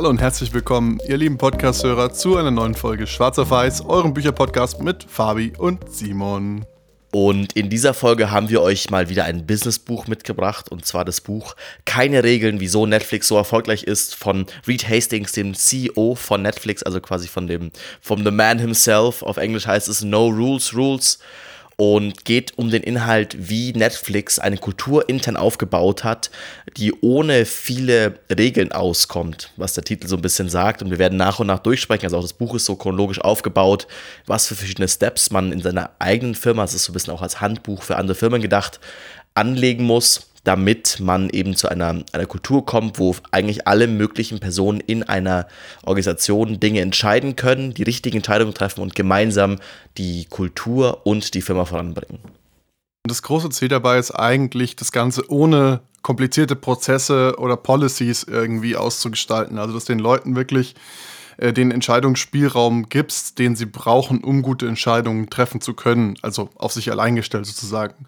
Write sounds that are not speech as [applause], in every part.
Hallo und herzlich willkommen, ihr lieben Podcast-Hörer, zu einer neuen Folge Schwarz auf Weiß, eurem Bücherpodcast mit Fabi und Simon. Und in dieser Folge haben wir euch mal wieder ein Businessbuch mitgebracht, und zwar das Buch Keine Regeln, wieso Netflix so erfolgreich ist, von Reed Hastings, dem CEO von Netflix, also quasi von dem, vom The Man himself. Auf Englisch heißt es No Rules, Rules und geht um den Inhalt, wie Netflix eine Kultur intern aufgebaut hat, die ohne viele Regeln auskommt, was der Titel so ein bisschen sagt. Und wir werden nach und nach durchsprechen. Also auch das Buch ist so chronologisch aufgebaut, was für verschiedene Steps man in seiner eigenen Firma, es ist so ein bisschen auch als Handbuch für andere Firmen gedacht, anlegen muss damit man eben zu einer, einer Kultur kommt, wo eigentlich alle möglichen Personen in einer Organisation Dinge entscheiden können, die richtigen Entscheidungen treffen und gemeinsam die Kultur und die Firma voranbringen. Das große Ziel dabei ist eigentlich, das Ganze ohne komplizierte Prozesse oder Policies irgendwie auszugestalten. Also, dass den Leuten wirklich äh, den Entscheidungsspielraum gibst, den sie brauchen, um gute Entscheidungen treffen zu können. Also auf sich allein gestellt sozusagen.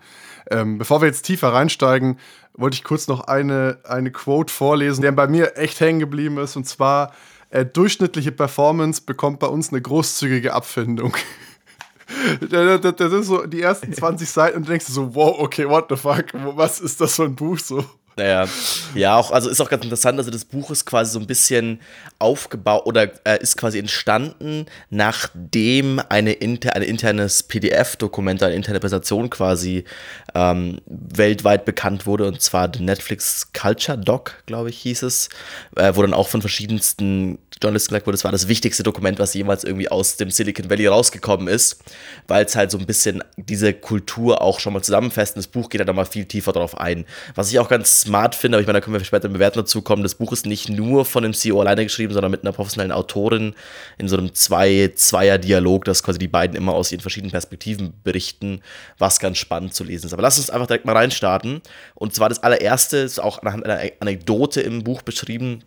Ähm, bevor wir jetzt tiefer reinsteigen, wollte ich kurz noch eine, eine Quote vorlesen, der bei mir echt hängen geblieben ist. Und zwar, äh, durchschnittliche Performance bekommt bei uns eine großzügige Abfindung. [laughs] das, ist so die ersten 20 Seiten und du denkst so, wow, okay, what the fuck, was ist das für ein Buch so? Naja, ja, auch, also ist auch ganz interessant, also das Buch ist quasi so ein bisschen aufgebaut oder äh, ist quasi entstanden, nachdem eine, inter, ein internes PDF-Dokument, eine interne Präsentation quasi ähm, weltweit bekannt wurde, und zwar der Netflix Culture Doc, glaube ich, hieß es, äh, wo dann auch von verschiedensten Journalisten gesagt wurde, das war das wichtigste Dokument, was jemals irgendwie aus dem Silicon Valley rausgekommen ist, weil es halt so ein bisschen diese Kultur auch schon mal zusammenfasst. Das Buch geht da nochmal viel tiefer drauf ein. Was ich auch ganz smart finde, aber ich meine, da können wir später im Bewerten dazu kommen. Das Buch ist nicht nur von dem CEO alleine geschrieben, sondern mit einer professionellen Autorin in so einem zwei Zweier-Dialog, dass quasi die beiden immer aus ihren verschiedenen Perspektiven berichten, was ganz spannend zu lesen ist. Aber lass uns einfach direkt mal reinstarten. Und zwar das allererste ist auch anhand einer Anekdote im Buch beschrieben,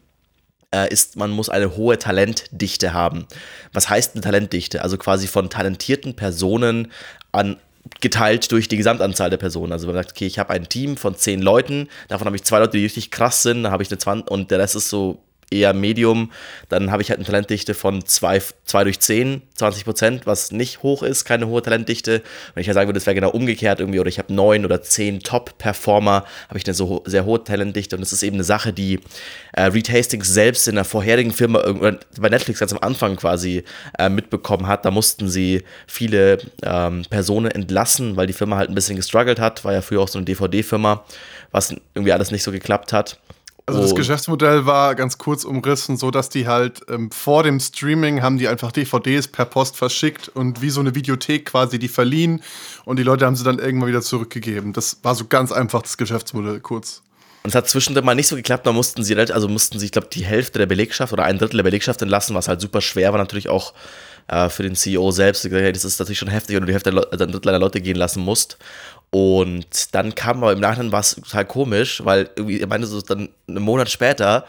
äh, ist, man muss eine hohe Talentdichte haben. Was heißt eine Talentdichte? Also quasi von talentierten Personen an geteilt durch die Gesamtanzahl der Personen. Also man sagt, okay, ich habe ein Team von zehn Leuten, davon habe ich zwei Leute, die richtig krass sind, dann habe ich eine 20 und der Rest ist so eher Medium, dann habe ich halt eine Talentdichte von 2 durch 10, 20 Prozent, was nicht hoch ist, keine hohe Talentdichte. Wenn ich ja sagen würde, es wäre genau umgekehrt irgendwie, oder ich habe 9 oder 10 Top-Performer, habe ich eine so sehr hohe Talentdichte und das ist eben eine Sache, die äh, Reed Hastings selbst in der vorherigen Firma, äh, bei Netflix ganz am Anfang quasi äh, mitbekommen hat. Da mussten sie viele ähm, Personen entlassen, weil die Firma halt ein bisschen gestruggelt hat, war ja früher auch so eine DVD-Firma, was irgendwie alles nicht so geklappt hat. Also das Geschäftsmodell war ganz kurz umrissen, so dass die halt ähm, vor dem Streaming haben die einfach DVDs per Post verschickt und wie so eine Videothek quasi die verliehen und die Leute haben sie dann irgendwann wieder zurückgegeben. Das war so ganz einfach das Geschäftsmodell kurz. Und es hat zwischendurch mal nicht so geklappt, da mussten sie, also mussten sie, ich glaube, die Hälfte der Belegschaft oder ein Drittel der Belegschaft entlassen, was halt super schwer war, natürlich auch äh, für den CEO selbst. Gesagt, hey, das ist natürlich schon heftig, wenn du die Hälfte der, also ein Drittel deiner Leute gehen lassen musst. Und dann kam aber im Nachhinein war es total komisch, weil irgendwie, er meinte so dann einen Monat später,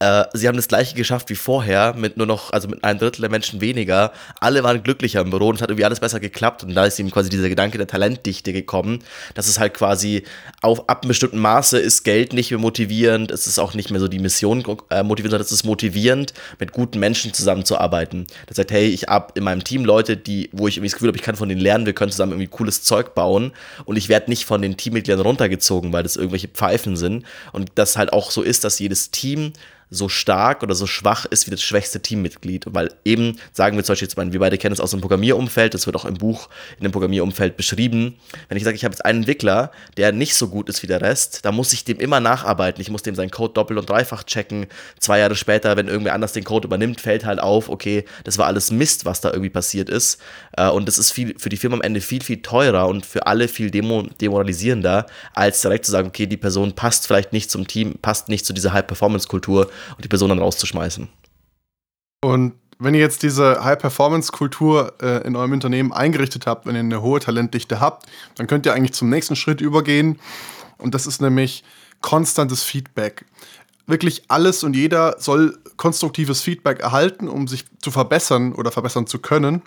äh, sie haben das gleiche geschafft wie vorher, mit nur noch, also mit einem Drittel der Menschen weniger. Alle waren glücklicher im Büro und es hat irgendwie alles besser geklappt. Und da ist ihm quasi dieser Gedanke der Talentdichte gekommen, dass es halt quasi auf ab einem bestimmten Maße ist Geld nicht mehr motivierend, es ist auch nicht mehr so die Mission äh, motivierend, sondern es ist motivierend, mit guten Menschen zusammenzuarbeiten. Das sagt, hey, ich habe in meinem Team Leute, die, wo ich irgendwie das Gefühl habe, ich kann von denen lernen, wir können zusammen irgendwie cooles Zeug bauen und ich werde nicht von den Teammitgliedern runtergezogen, weil das irgendwelche Pfeifen sind. Und das halt auch so ist, dass jedes Team so stark oder so schwach ist wie das schwächste Teammitglied. Weil eben, sagen wir zum Beispiel, wir beide kennen es aus dem Programmierumfeld, das wird auch im Buch in dem Programmierumfeld beschrieben. Wenn ich sage, ich habe jetzt einen Entwickler, der nicht so gut ist wie der Rest, da muss ich dem immer nacharbeiten. Ich muss dem seinen Code doppelt und dreifach checken. Zwei Jahre später, wenn irgendwer anders den Code übernimmt, fällt halt auf, okay, das war alles Mist, was da irgendwie passiert ist. Äh, und das ist viel, für die Firma am Ende viel, viel teurer und für alle viel demo, demoralisierender, als direkt zu sagen, okay, die Person passt vielleicht nicht zum Team, passt nicht zu dieser High-Performance-Kultur und die Person dann rauszuschmeißen. Und wenn ihr jetzt diese High-Performance-Kultur äh, in eurem Unternehmen eingerichtet habt, wenn ihr eine hohe Talentdichte habt, dann könnt ihr eigentlich zum nächsten Schritt übergehen. Und das ist nämlich konstantes Feedback. Wirklich alles und jeder soll konstruktives Feedback erhalten, um sich zu verbessern oder verbessern zu können.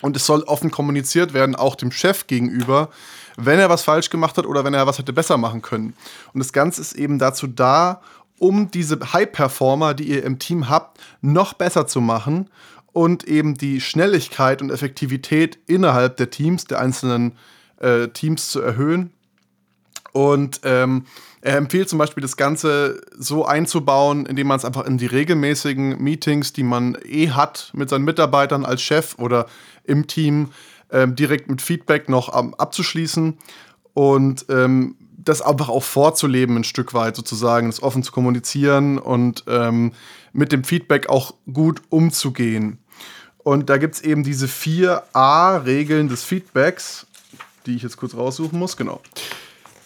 Und es soll offen kommuniziert werden, auch dem Chef gegenüber, wenn er was falsch gemacht hat oder wenn er was hätte besser machen können. Und das Ganze ist eben dazu da, um diese High-Performer, die ihr im Team habt, noch besser zu machen und eben die Schnelligkeit und Effektivität innerhalb der Teams, der einzelnen äh, Teams zu erhöhen. Und ähm, er empfiehlt zum Beispiel, das Ganze so einzubauen, indem man es einfach in die regelmäßigen Meetings, die man eh hat mit seinen Mitarbeitern als Chef oder im Team, ähm, direkt mit Feedback noch ähm, abzuschließen und ähm, das einfach auch vorzuleben, ein Stück weit sozusagen, das offen zu kommunizieren und ähm, mit dem Feedback auch gut umzugehen. Und da gibt es eben diese vier A-Regeln des Feedbacks, die ich jetzt kurz raussuchen muss, genau.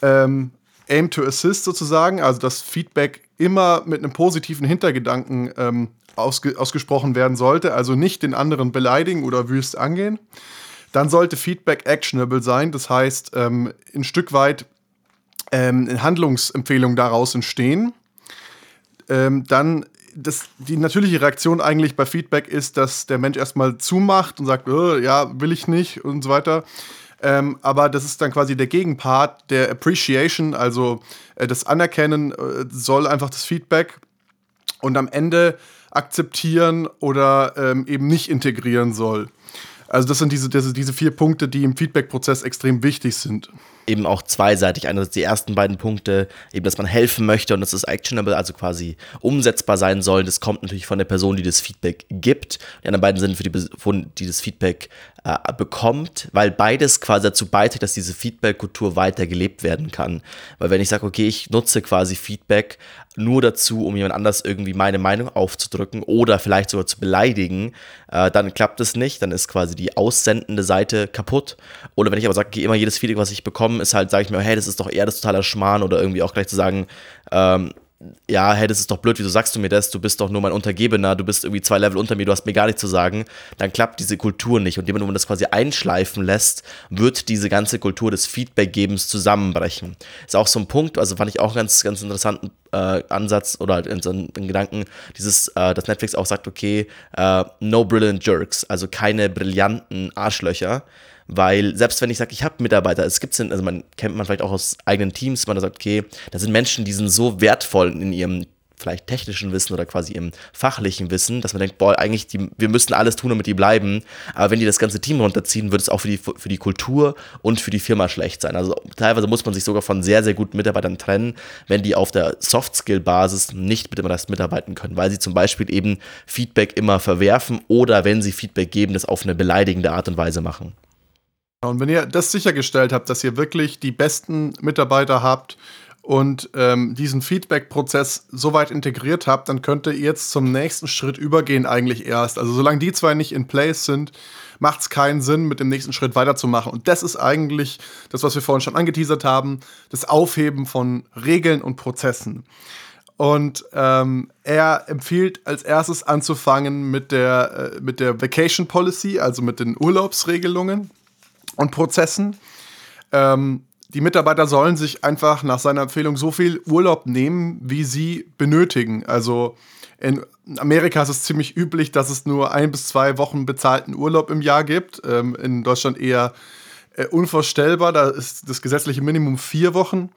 Ähm, Aim to Assist sozusagen, also das Feedback immer mit einem positiven Hintergedanken ähm, ausge ausgesprochen werden sollte, also nicht den anderen beleidigen oder wüst angehen. Dann sollte Feedback actionable sein, das heißt, ähm, ein Stück weit ähm, Handlungsempfehlungen daraus entstehen. Ähm, dann das, die natürliche Reaktion eigentlich bei Feedback ist, dass der Mensch erstmal zumacht und sagt, oh, ja, will ich nicht und so weiter. Ähm, aber das ist dann quasi der Gegenpart der Appreciation, also äh, das Anerkennen äh, soll einfach das Feedback und am Ende akzeptieren oder ähm, eben nicht integrieren soll. Also das sind diese, diese, diese vier Punkte, die im Feedback-Prozess extrem wichtig sind eben auch zweiseitig. Einerseits die ersten beiden Punkte, eben, dass man helfen möchte und dass es actionable, also quasi umsetzbar sein soll. Das kommt natürlich von der Person, die das Feedback gibt. Die anderen beiden sind für die Person, die das Feedback äh, bekommt, weil beides quasi dazu beiträgt, dass diese Feedback-Kultur weiter gelebt werden kann. Weil wenn ich sage, okay, ich nutze quasi Feedback nur dazu, um jemand anders irgendwie meine Meinung aufzudrücken oder vielleicht sogar zu beleidigen, äh, dann klappt es nicht, dann ist quasi die aussendende Seite kaputt. Oder wenn ich aber sage, okay, immer jedes Feedback, was ich bekomme, ist halt, sage ich mir, hey, das ist doch eher das totaler Schmarrn oder irgendwie auch gleich zu sagen, ähm, ja, hey, das ist doch blöd, wieso sagst du mir das? Du bist doch nur mein Untergebener, du bist irgendwie zwei Level unter mir, du hast mir gar nichts zu sagen, dann klappt diese Kultur nicht. Und wenn man das quasi einschleifen lässt, wird diese ganze Kultur des Feedbackgebens zusammenbrechen. Ist auch so ein Punkt, also fand ich auch einen ganz, ganz interessanten äh, Ansatz oder halt in so einen Gedanken, dieses, äh, dass Netflix auch sagt, okay, äh, no brilliant jerks, also keine brillanten Arschlöcher weil selbst wenn ich sage, ich habe Mitarbeiter, es gibt also man kennt man vielleicht auch aus eigenen Teams, man sagt, okay, da sind Menschen, die sind so wertvoll in ihrem vielleicht technischen Wissen oder quasi im fachlichen Wissen, dass man denkt, boah, eigentlich, die, wir müssten alles tun, damit die bleiben. Aber wenn die das ganze Team runterziehen, wird es auch für die, für die Kultur und für die Firma schlecht sein. Also teilweise muss man sich sogar von sehr, sehr guten Mitarbeitern trennen, wenn die auf der Soft-Skill-Basis nicht mit dem Rest mitarbeiten können, weil sie zum Beispiel eben Feedback immer verwerfen oder wenn sie Feedback geben, das auf eine beleidigende Art und Weise machen. Und wenn ihr das sichergestellt habt, dass ihr wirklich die besten Mitarbeiter habt und ähm, diesen Feedback-Prozess so weit integriert habt, dann könnt ihr jetzt zum nächsten Schritt übergehen eigentlich erst. Also solange die zwei nicht in place sind, macht es keinen Sinn, mit dem nächsten Schritt weiterzumachen. Und das ist eigentlich das, was wir vorhin schon angeteasert haben, das Aufheben von Regeln und Prozessen. Und ähm, er empfiehlt als erstes anzufangen mit der, äh, mit der Vacation Policy, also mit den Urlaubsregelungen und Prozessen. Ähm, die Mitarbeiter sollen sich einfach nach seiner Empfehlung so viel Urlaub nehmen, wie sie benötigen. Also in Amerika ist es ziemlich üblich, dass es nur ein bis zwei Wochen bezahlten Urlaub im Jahr gibt. Ähm, in Deutschland eher äh, unvorstellbar. Da ist das gesetzliche Minimum vier Wochen.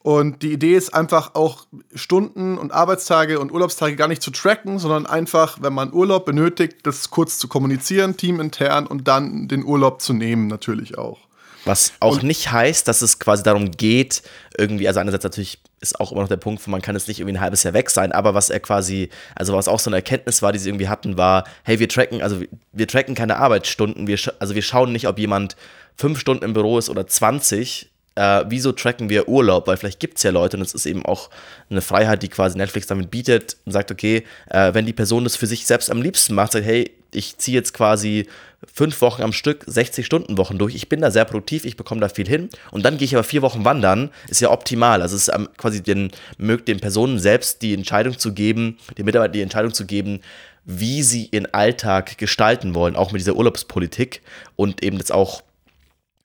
Und die Idee ist einfach auch Stunden und Arbeitstage und Urlaubstage gar nicht zu tracken, sondern einfach, wenn man Urlaub benötigt, das kurz zu kommunizieren, teamintern und dann den Urlaub zu nehmen, natürlich auch. Was auch und nicht heißt, dass es quasi darum geht, irgendwie, also einerseits natürlich ist auch immer noch der Punkt, man kann es nicht irgendwie ein halbes Jahr weg sein, aber was er quasi, also was auch so eine Erkenntnis war, die sie irgendwie hatten, war, hey, wir tracken, also wir tracken keine Arbeitsstunden, wir, also wir schauen nicht, ob jemand fünf Stunden im Büro ist oder 20, äh, wieso tracken wir Urlaub? Weil vielleicht gibt es ja Leute und es ist eben auch eine Freiheit, die quasi Netflix damit bietet und sagt, okay, äh, wenn die Person das für sich selbst am liebsten macht, sagt, hey, ich ziehe jetzt quasi fünf Wochen am Stück 60 Stunden Wochen durch. Ich bin da sehr produktiv, ich bekomme da viel hin. Und dann gehe ich aber vier Wochen wandern, ist ja optimal. Also es ist quasi den, mögt den Personen selbst die Entscheidung zu geben, den Mitarbeitern die Entscheidung zu geben, wie sie ihren Alltag gestalten wollen, auch mit dieser Urlaubspolitik und eben jetzt auch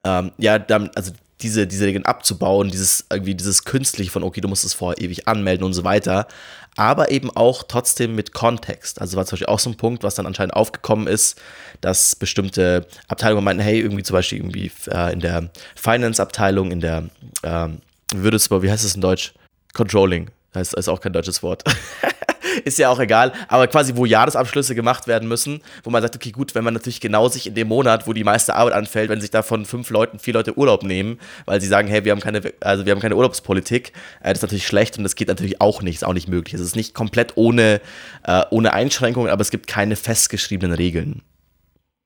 ähm, ja, also diese, diese Regeln abzubauen, dieses irgendwie dieses künstliche von, okay, du musst es vorher ewig anmelden und so weiter, aber eben auch trotzdem mit Kontext. Also war zum Beispiel auch so ein Punkt, was dann anscheinend aufgekommen ist, dass bestimmte Abteilungen meinten, hey, irgendwie zum Beispiel irgendwie äh, in der Finance-Abteilung, in der, ähm, würdest du, wie heißt es in Deutsch? Controlling. Das ist auch kein deutsches Wort. [laughs] ist ja auch egal, aber quasi, wo Jahresabschlüsse gemacht werden müssen, wo man sagt, okay, gut, wenn man natürlich genau sich in dem Monat, wo die meiste Arbeit anfällt, wenn sich davon fünf Leuten, vier Leute Urlaub nehmen, weil sie sagen, hey, wir haben keine, also wir haben keine Urlaubspolitik, äh, das ist natürlich schlecht und das geht natürlich auch nicht, ist auch nicht möglich. Es ist nicht komplett ohne, äh, ohne Einschränkungen, aber es gibt keine festgeschriebenen Regeln.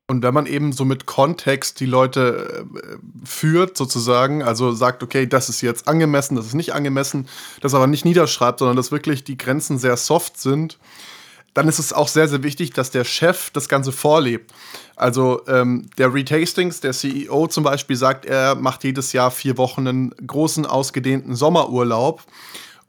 Und wenn man eben so mit Kontext die Leute äh, führt, sozusagen, also sagt, okay, das ist jetzt angemessen, das ist nicht angemessen, das aber nicht niederschreibt, sondern dass wirklich die Grenzen sehr soft sind, dann ist es auch sehr, sehr wichtig, dass der Chef das Ganze vorlebt. Also ähm, der Reed Hastings, der CEO zum Beispiel, sagt, er macht jedes Jahr vier Wochen einen großen, ausgedehnten Sommerurlaub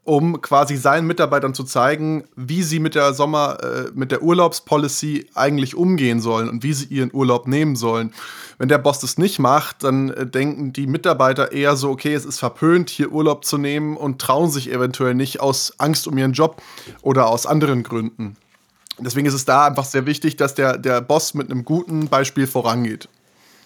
um quasi seinen Mitarbeitern zu zeigen, wie sie mit der Sommer, äh, mit der Urlaubspolicy eigentlich umgehen sollen und wie sie ihren Urlaub nehmen sollen. Wenn der Boss das nicht macht, dann äh, denken die Mitarbeiter eher so, okay, es ist verpönt, hier Urlaub zu nehmen und trauen sich eventuell nicht aus Angst um ihren Job oder aus anderen Gründen. Deswegen ist es da einfach sehr wichtig, dass der, der Boss mit einem guten Beispiel vorangeht.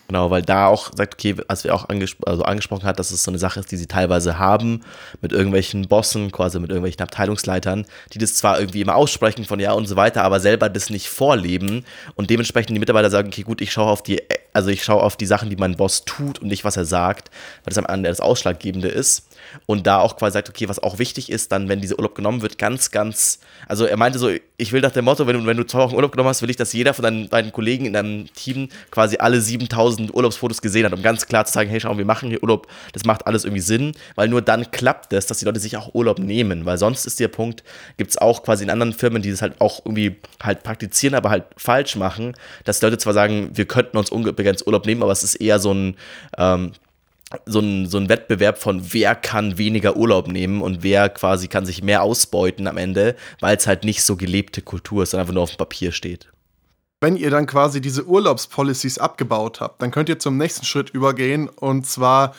Genau, weil da auch sagt, okay, als wir auch angespro also angesprochen hat, dass es so eine Sache ist, die sie teilweise haben mit irgendwelchen Bossen, quasi mit irgendwelchen Abteilungsleitern, die das zwar irgendwie immer aussprechen von ja und so weiter, aber selber das nicht vorleben und dementsprechend die Mitarbeiter sagen, okay, gut, ich schaue auf die, also ich schaue auf die Sachen, die mein Boss tut und nicht, was er sagt, weil das am Ende das Ausschlaggebende ist und da auch quasi sagt, okay, was auch wichtig ist, dann, wenn dieser Urlaub genommen wird, ganz, ganz, also er meinte so, ich will nach dem Motto, wenn du, wenn du zwei Wochen Urlaub genommen hast, will ich, dass jeder von deinen beiden Kollegen in deinem Team quasi alle 7000 Urlaubsfotos gesehen hat, um ganz klar zu sagen, hey, schau, wir machen hier Urlaub, das macht alles irgendwie Sinn, weil nur dann klappt es, dass die Leute sich auch Urlaub nehmen, weil sonst ist der Punkt, gibt es auch quasi in anderen Firmen, die das halt auch irgendwie halt praktizieren, aber halt falsch machen, dass Leute zwar sagen, wir könnten uns unbegrenzt Urlaub nehmen, aber es ist eher so ein, ähm, so ein, so ein Wettbewerb von wer kann weniger Urlaub nehmen und wer quasi kann sich mehr ausbeuten am Ende, weil es halt nicht so gelebte Kultur ist, sondern einfach nur auf dem Papier steht. Wenn ihr dann quasi diese Urlaubspolicies abgebaut habt, dann könnt ihr zum nächsten Schritt übergehen und zwar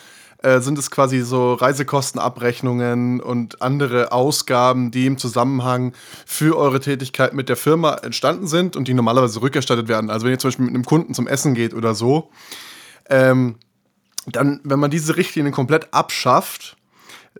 äh, sind es quasi so Reisekostenabrechnungen und andere Ausgaben, die im Zusammenhang für eure Tätigkeit mit der Firma entstanden sind und die normalerweise rückerstattet werden. Also wenn ihr zum Beispiel mit einem Kunden zum Essen geht oder so, ähm, dann, wenn man diese Richtlinien komplett abschafft,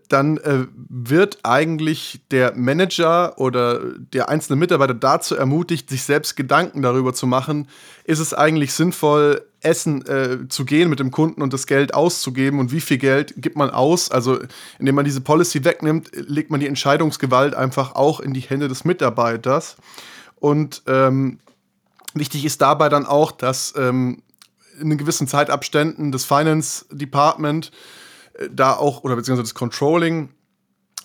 dann äh, wird eigentlich der Manager oder der einzelne Mitarbeiter dazu ermutigt, sich selbst Gedanken darüber zu machen, ist es eigentlich sinnvoll, essen äh, zu gehen mit dem Kunden und das Geld auszugeben und wie viel Geld gibt man aus? Also indem man diese Policy wegnimmt, legt man die Entscheidungsgewalt einfach auch in die Hände des Mitarbeiters. Und ähm, wichtig ist dabei dann auch, dass ähm, in gewissen Zeitabständen das Finance Department äh, da auch, oder beziehungsweise das Controlling,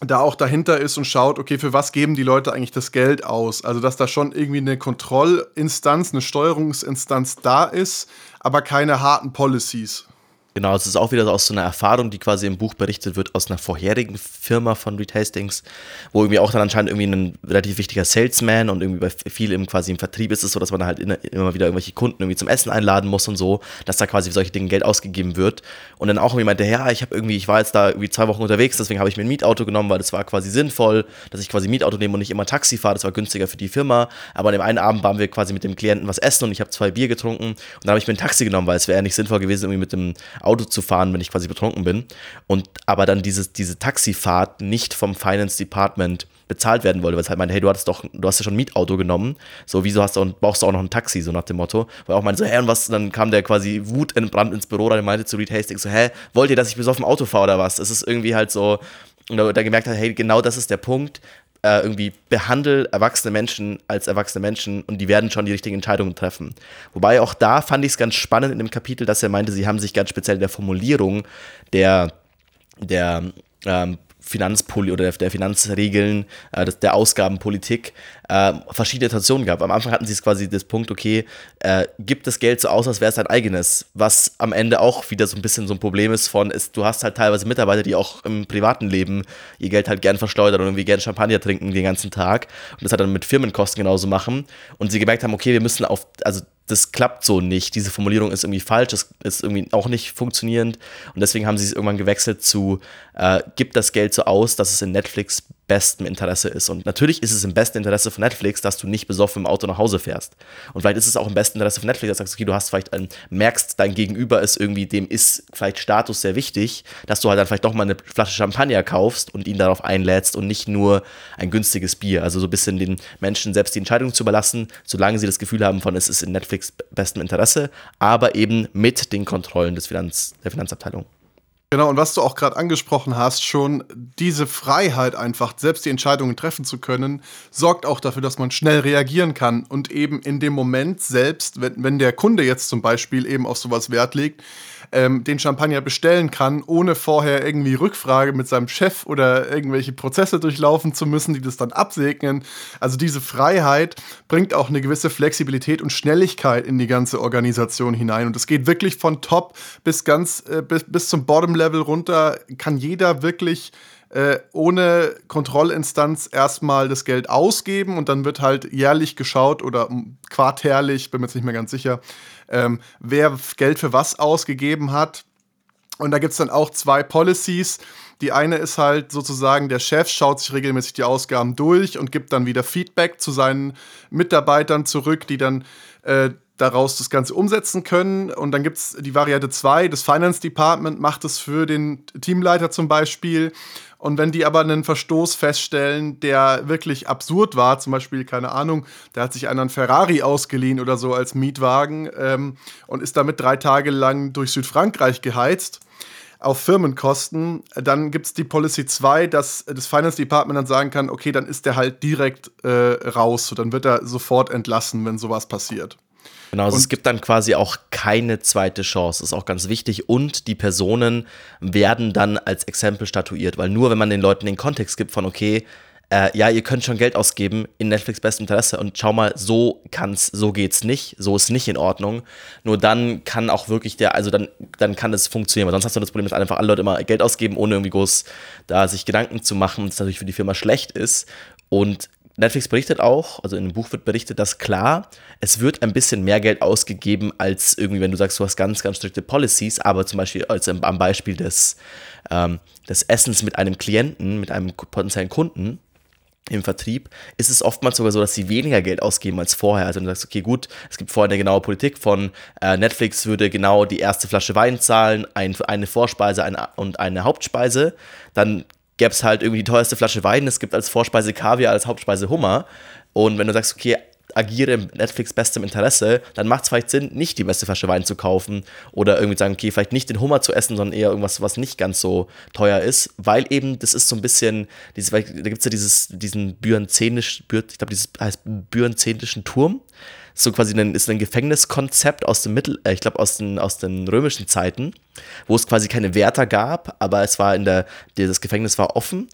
da auch dahinter ist und schaut, okay, für was geben die Leute eigentlich das Geld aus? Also, dass da schon irgendwie eine Kontrollinstanz, eine Steuerungsinstanz da ist, aber keine harten Policies. Genau, es ist auch wieder aus so einer Erfahrung, die quasi im Buch berichtet wird, aus einer vorherigen Firma von Reed Hastings, wo irgendwie auch dann anscheinend irgendwie ein relativ wichtiger Salesman und irgendwie bei viel im quasi im Vertrieb ist es so, dass man halt immer wieder irgendwelche Kunden irgendwie zum Essen einladen muss und so, dass da quasi für solche Dinge Geld ausgegeben wird. Und dann auch irgendwie meinte, ja, ich habe irgendwie, ich war jetzt da irgendwie zwei Wochen unterwegs, deswegen habe ich mir ein Mietauto genommen, weil das war quasi sinnvoll, dass ich quasi Mietauto nehme und nicht immer Taxi fahre, das war günstiger für die Firma. Aber an dem einen Abend waren wir quasi mit dem Klienten was essen und ich habe zwei Bier getrunken und dann habe ich mir ein Taxi genommen, weil es wäre ja nicht sinnvoll gewesen, irgendwie mit dem zu fahren, wenn ich quasi betrunken bin. Und aber dann dieses, diese Taxifahrt nicht vom Finance Department bezahlt werden wollte, weil es halt meinte, hey, du hattest doch, du hast ja schon ein Mietauto genommen, so wieso hast du und brauchst du auch noch ein Taxi, so nach dem Motto. Weil auch meinte so, hä, und was, dann kam der quasi wutentbrannt ins Büro, dann meinte zu Reed Hastings so, hä, wollt ihr, dass ich besoffen Auto fahre oder was? Es ist irgendwie halt so, und da, da gemerkt hat, hey, genau das ist der Punkt, äh, irgendwie behandle erwachsene Menschen als erwachsene Menschen und die werden schon die richtigen Entscheidungen treffen. Wobei auch da fand ich es ganz spannend in dem Kapitel, dass er meinte, sie haben sich ganz speziell der Formulierung der, der ähm, Finanzpoli oder der Finanzregeln, äh, der Ausgabenpolitik äh, verschiedene Situationen gab. Am Anfang hatten sie es quasi das Punkt, okay, äh, gibt das Geld so aus, als wäre es dein eigenes, was am Ende auch wieder so ein bisschen so ein Problem ist von, ist, du hast halt teilweise Mitarbeiter, die auch im privaten Leben ihr Geld halt gern verschleudern und irgendwie gern Champagner trinken den ganzen Tag und das halt dann mit Firmenkosten genauso machen und sie gemerkt haben, okay, wir müssen auf, also das klappt so nicht. Diese Formulierung ist irgendwie falsch, das ist irgendwie auch nicht funktionierend. Und deswegen haben sie es irgendwann gewechselt zu, äh, gibt das Geld so aus, dass es in Netflix bestem Interesse ist. Und natürlich ist es im besten Interesse von Netflix, dass du nicht besoffen im Auto nach Hause fährst. Und vielleicht ist es auch im besten Interesse von Netflix, dass du sagst, okay, du hast vielleicht, ein, merkst, dein Gegenüber ist irgendwie, dem ist vielleicht Status sehr wichtig, dass du halt dann vielleicht doch mal eine Flasche Champagner kaufst und ihn darauf einlädst und nicht nur ein günstiges Bier. Also so ein bisschen den Menschen selbst die Entscheidung zu überlassen, solange sie das Gefühl haben von, es ist in Netflix bestem Interesse, aber eben mit den Kontrollen des Finanz, der Finanzabteilung. Genau, und was du auch gerade angesprochen hast, schon diese Freiheit einfach, selbst die Entscheidungen treffen zu können, sorgt auch dafür, dass man schnell reagieren kann und eben in dem Moment selbst, wenn, wenn der Kunde jetzt zum Beispiel eben auf sowas Wert legt, ähm, den Champagner bestellen kann, ohne vorher irgendwie Rückfrage mit seinem Chef oder irgendwelche Prozesse durchlaufen zu müssen, die das dann absegnen. Also diese Freiheit bringt auch eine gewisse Flexibilität und Schnelligkeit in die ganze Organisation hinein. Und es geht wirklich von Top bis ganz äh, bis, bis zum Bottom-Level runter, kann jeder wirklich äh, ohne Kontrollinstanz erstmal das Geld ausgeben und dann wird halt jährlich geschaut oder quartärlich, bin mir jetzt nicht mehr ganz sicher, ähm, wer Geld für was ausgegeben hat. Und da gibt es dann auch zwei Policies. Die eine ist halt sozusagen, der Chef schaut sich regelmäßig die Ausgaben durch und gibt dann wieder Feedback zu seinen Mitarbeitern zurück, die dann äh, daraus das Ganze umsetzen können. Und dann gibt es die Variante 2, das Finance Department macht es für den Teamleiter zum Beispiel. Und wenn die aber einen Verstoß feststellen, der wirklich absurd war, zum Beispiel, keine Ahnung, der hat sich einen Ferrari ausgeliehen oder so als Mietwagen ähm, und ist damit drei Tage lang durch Südfrankreich geheizt auf Firmenkosten, dann gibt es die Policy 2, dass das Finance Department dann sagen kann, okay, dann ist der halt direkt äh, raus. Dann wird er sofort entlassen, wenn sowas passiert. Genau, also es gibt dann quasi auch keine zweite Chance. Ist auch ganz wichtig. Und die Personen werden dann als Exempel statuiert, weil nur wenn man den Leuten den Kontext gibt von, okay, äh, ja, ihr könnt schon Geld ausgeben in Netflix bestem Interesse und schau mal, so kann's, so geht's nicht, so ist nicht in Ordnung. Nur dann kann auch wirklich der, also dann, dann kann es funktionieren, weil sonst hast du das Problem, dass einfach alle Leute immer Geld ausgeben, ohne irgendwie groß da sich Gedanken zu machen, das natürlich für die Firma schlecht ist. Und Netflix berichtet auch, also in dem Buch wird berichtet, dass klar, es wird ein bisschen mehr Geld ausgegeben, als irgendwie, wenn du sagst, du hast ganz, ganz strikte Policies, aber zum Beispiel als am Beispiel des, ähm, des Essens mit einem Klienten, mit einem potenziellen Kunden, im Vertrieb ist es oftmals sogar so, dass sie weniger Geld ausgeben als vorher. Also du sagst, okay, gut, es gibt vorher eine genaue Politik von äh, Netflix würde genau die erste Flasche Wein zahlen, ein, eine Vorspeise eine, und eine Hauptspeise. Dann gäbe es halt irgendwie die teuerste Flasche Wein, es gibt als Vorspeise Kaviar, als Hauptspeise Hummer. Und wenn du sagst, okay, agiere im Netflix bestem Interesse, dann macht es vielleicht Sinn, nicht die beste Flasche Wein zu kaufen oder irgendwie sagen, okay, vielleicht nicht den Hummer zu essen, sondern eher irgendwas, was nicht ganz so teuer ist, weil eben das ist so ein bisschen, dieses, da gibt es ja dieses, diesen Byrenzenisch, ich glaube, dieses heißt Byrenzänischen Turm so quasi ein, ist ein Gefängniskonzept aus dem Mittel, äh, ich glaube aus den, aus den römischen Zeiten, wo es quasi keine Wärter gab, aber es war in der, das Gefängnis war offen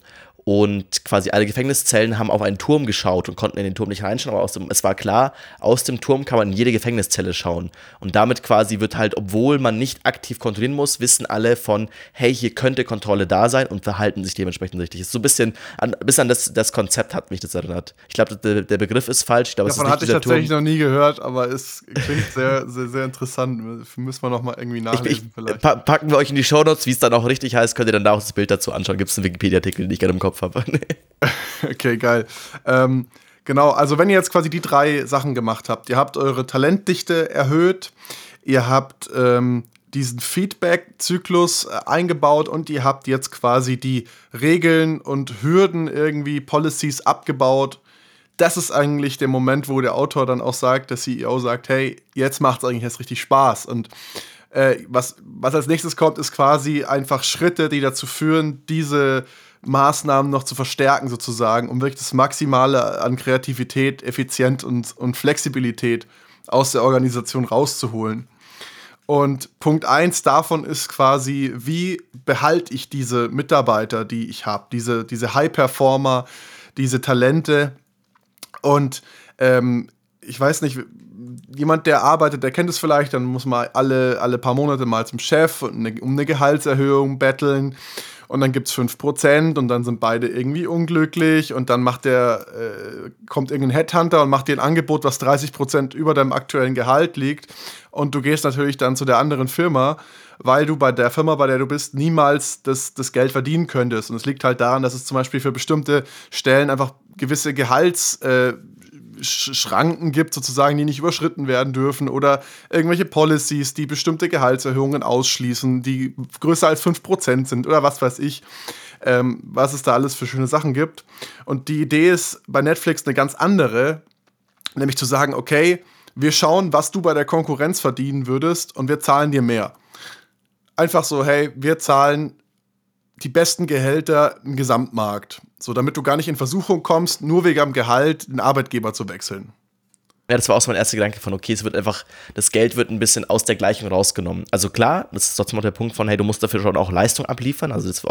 und quasi alle Gefängniszellen haben auf einen Turm geschaut und konnten in den Turm nicht reinschauen, aber dem, es war klar, aus dem Turm kann man in jede Gefängniszelle schauen. Und damit quasi wird halt, obwohl man nicht aktiv kontrollieren muss, wissen alle von, hey, hier könnte Kontrolle da sein und verhalten sich dementsprechend richtig. Ist so ein bisschen an, bis an das, das Konzept hat mich das erinnert. Ich glaube, der, der, Begriff ist falsch. Ich glaub, Davon hatte ich tatsächlich Turm. noch nie gehört, aber es klingt sehr, sehr, sehr interessant. Müssen wir noch mal irgendwie nachlesen ich, ich, vielleicht. packen wir euch in die Shownotes, wie es dann auch richtig heißt, könnt ihr dann auch das Bild dazu anschauen. Gibt es einen Wikipedia-Artikel, den ich gerne im Kopf Kopf habe. [laughs] okay, geil. Ähm, genau, also wenn ihr jetzt quasi die drei Sachen gemacht habt, ihr habt eure Talentdichte erhöht, ihr habt ähm, diesen Feedback-Zyklus äh, eingebaut und ihr habt jetzt quasi die Regeln und Hürden irgendwie, Policies abgebaut. Das ist eigentlich der Moment, wo der Autor dann auch sagt, der CEO sagt, hey, jetzt macht es eigentlich erst richtig Spaß. Und äh, was, was als nächstes kommt, ist quasi einfach Schritte, die dazu führen, diese Maßnahmen noch zu verstärken, sozusagen, um wirklich das Maximale an Kreativität, Effizienz und, und Flexibilität aus der Organisation rauszuholen. Und Punkt 1 davon ist quasi, wie behalte ich diese Mitarbeiter, die ich habe, diese, diese High-Performer, diese Talente. Und ähm, ich weiß nicht, jemand, der arbeitet, der kennt es vielleicht, dann muss man alle, alle paar Monate mal zum Chef und eine, um eine Gehaltserhöhung betteln. Und dann gibt es 5% und dann sind beide irgendwie unglücklich und dann macht der, äh, kommt irgendein Headhunter und macht dir ein Angebot, was 30% über deinem aktuellen Gehalt liegt und du gehst natürlich dann zu der anderen Firma, weil du bei der Firma, bei der du bist, niemals das, das Geld verdienen könntest. Und es liegt halt daran, dass es zum Beispiel für bestimmte Stellen einfach gewisse Gehalts... Äh, Schranken gibt, sozusagen, die nicht überschritten werden dürfen oder irgendwelche Policies, die bestimmte Gehaltserhöhungen ausschließen, die größer als 5% sind oder was weiß ich, ähm, was es da alles für schöne Sachen gibt. Und die Idee ist bei Netflix eine ganz andere, nämlich zu sagen, okay, wir schauen, was du bei der Konkurrenz verdienen würdest und wir zahlen dir mehr. Einfach so, hey, wir zahlen die besten Gehälter im Gesamtmarkt. So, damit du gar nicht in Versuchung kommst, nur wegen dem Gehalt den Arbeitgeber zu wechseln. Ja, das war auch so mein erster Gedanke von, okay, es wird einfach, das Geld wird ein bisschen aus der Gleichung rausgenommen. Also klar, das ist trotzdem auch der Punkt von, hey, du musst dafür schon auch Leistung abliefern. Also das,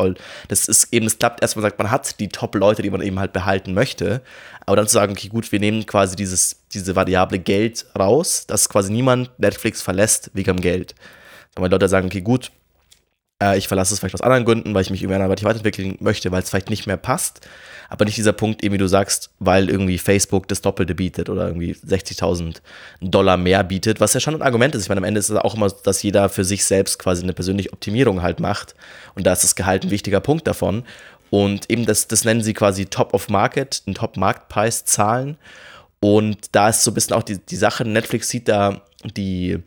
das ist eben, es klappt erst, man sagt, man hat die Top-Leute, die man eben halt behalten möchte. Aber dann zu sagen, okay, gut, wir nehmen quasi dieses, diese Variable Geld raus, dass quasi niemand Netflix verlässt wegen dem Geld. Weil Leute sagen, okay, gut, äh, ich verlasse es vielleicht aus anderen Gründen, weil ich mich irgendwie anderweitig weiterentwickeln möchte, weil es vielleicht nicht mehr passt. Aber nicht dieser Punkt, eben wie du sagst, weil irgendwie Facebook das Doppelte bietet oder irgendwie 60.000 Dollar mehr bietet, was ja schon ein Argument ist. Ich meine, am Ende ist es auch immer, dass jeder für sich selbst quasi eine persönliche Optimierung halt macht. Und da ist das Gehalt ein wichtiger Punkt davon. Und eben das, das nennen sie quasi Top of Market, den Top-Marktpreis zahlen. Und da ist so ein bisschen auch die, die Sache, Netflix sieht da die,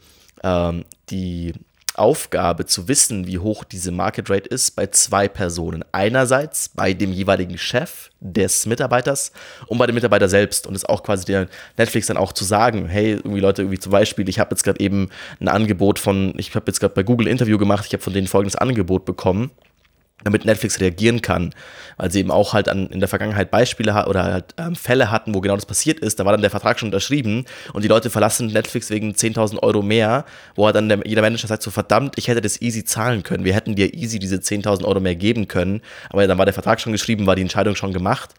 ähm, die Aufgabe zu wissen, wie hoch diese Market Rate ist, bei zwei Personen. Einerseits bei dem jeweiligen Chef des Mitarbeiters und bei dem Mitarbeiter selbst. Und es ist auch quasi der Netflix dann auch zu sagen, hey, irgendwie Leute, irgendwie zum Beispiel, ich habe jetzt gerade eben ein Angebot von, ich habe jetzt gerade bei Google ein Interview gemacht, ich habe von denen folgendes Angebot bekommen damit Netflix reagieren kann, weil sie eben auch halt an, in der Vergangenheit Beispiele oder halt, ähm, Fälle hatten, wo genau das passiert ist. Da war dann der Vertrag schon unterschrieben und die Leute verlassen Netflix wegen 10.000 Euro mehr, wo halt dann der, jeder Manager sagt so verdammt, ich hätte das easy zahlen können, wir hätten dir easy diese 10.000 Euro mehr geben können, aber dann war der Vertrag schon geschrieben, war die Entscheidung schon gemacht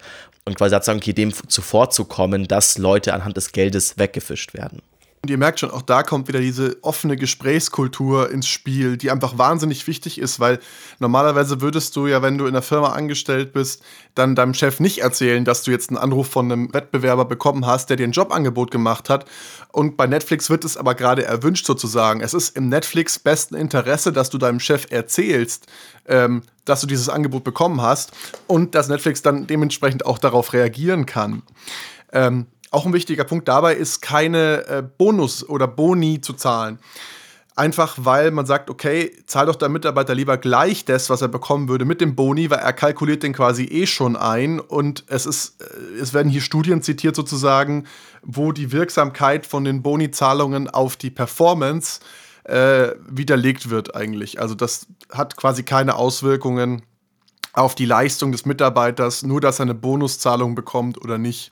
und quasi hat sagen, okay, dem zuvorzukommen, dass Leute anhand des Geldes weggefischt werden. Und ihr merkt schon, auch da kommt wieder diese offene Gesprächskultur ins Spiel, die einfach wahnsinnig wichtig ist, weil normalerweise würdest du ja, wenn du in der Firma angestellt bist, dann deinem Chef nicht erzählen, dass du jetzt einen Anruf von einem Wettbewerber bekommen hast, der dir ein Jobangebot gemacht hat. Und bei Netflix wird es aber gerade erwünscht sozusagen. Es ist im Netflix besten Interesse, dass du deinem Chef erzählst, ähm, dass du dieses Angebot bekommen hast und dass Netflix dann dementsprechend auch darauf reagieren kann. Ähm, auch ein wichtiger Punkt dabei ist, keine äh, Bonus oder Boni zu zahlen. Einfach weil man sagt, okay, zahl doch der Mitarbeiter lieber gleich das, was er bekommen würde mit dem Boni, weil er kalkuliert den quasi eh schon ein. Und es ist, äh, es werden hier Studien zitiert sozusagen, wo die Wirksamkeit von den Boni-Zahlungen auf die Performance äh, widerlegt wird eigentlich. Also das hat quasi keine Auswirkungen auf die Leistung des Mitarbeiters, nur dass er eine Bonuszahlung bekommt oder nicht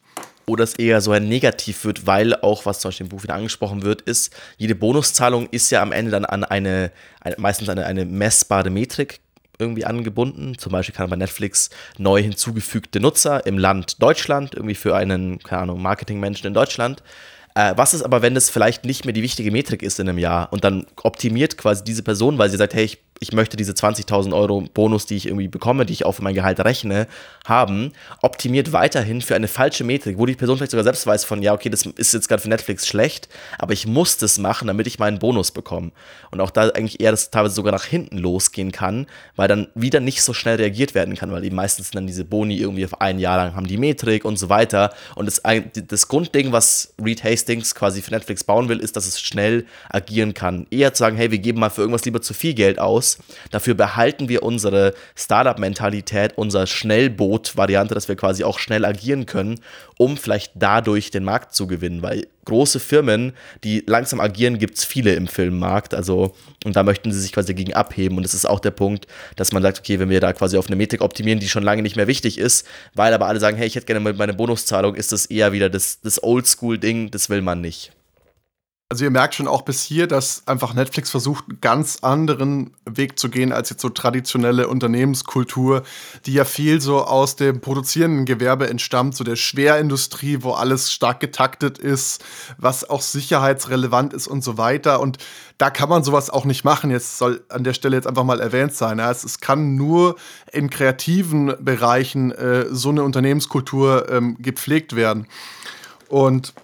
oder es eher so ein Negativ wird, weil auch, was zum Beispiel im Buch wieder angesprochen wird, ist, jede Bonuszahlung ist ja am Ende dann an eine, eine meistens eine, eine messbare Metrik irgendwie angebunden. Zum Beispiel kann bei Netflix neu hinzugefügte Nutzer im Land Deutschland, irgendwie für einen, keine Ahnung, Marketingmenschen in Deutschland. Äh, was ist aber, wenn das vielleicht nicht mehr die wichtige Metrik ist in einem Jahr und dann optimiert quasi diese Person, weil sie sagt, hey, ich ich möchte diese 20.000 Euro Bonus, die ich irgendwie bekomme, die ich auch für mein Gehalt rechne, haben, optimiert weiterhin für eine falsche Metrik, wo die Person vielleicht sogar selbst weiß von, ja, okay, das ist jetzt gerade für Netflix schlecht, aber ich muss das machen, damit ich meinen Bonus bekomme. Und auch da eigentlich eher das teilweise sogar nach hinten losgehen kann, weil dann wieder nicht so schnell reagiert werden kann, weil die meistens dann diese Boni irgendwie auf ein Jahr lang haben die Metrik und so weiter. Und das, das Grundding, was Reed Hastings quasi für Netflix bauen will, ist, dass es schnell agieren kann. Eher zu sagen, hey, wir geben mal für irgendwas lieber zu viel Geld aus, aus. Dafür behalten wir unsere Startup-Mentalität, unser Schnellboot-Variante, dass wir quasi auch schnell agieren können, um vielleicht dadurch den Markt zu gewinnen, weil große Firmen, die langsam agieren, gibt es viele im Filmmarkt. Also, und da möchten sie sich quasi dagegen abheben. Und das ist auch der Punkt, dass man sagt, okay, wenn wir da quasi auf eine Metrik optimieren, die schon lange nicht mehr wichtig ist, weil aber alle sagen, hey, ich hätte gerne meine Bonuszahlung, ist das eher wieder das, das Oldschool-Ding, das will man nicht. Also ihr merkt schon auch bis hier, dass einfach Netflix versucht, einen ganz anderen Weg zu gehen als jetzt so traditionelle Unternehmenskultur, die ja viel so aus dem produzierenden Gewerbe entstammt, so der Schwerindustrie, wo alles stark getaktet ist, was auch sicherheitsrelevant ist und so weiter. Und da kann man sowas auch nicht machen. Jetzt soll an der Stelle jetzt einfach mal erwähnt sein. Ja, es, es, kann nur in kreativen Bereichen äh, so eine Unternehmenskultur ähm, gepflegt werden. Und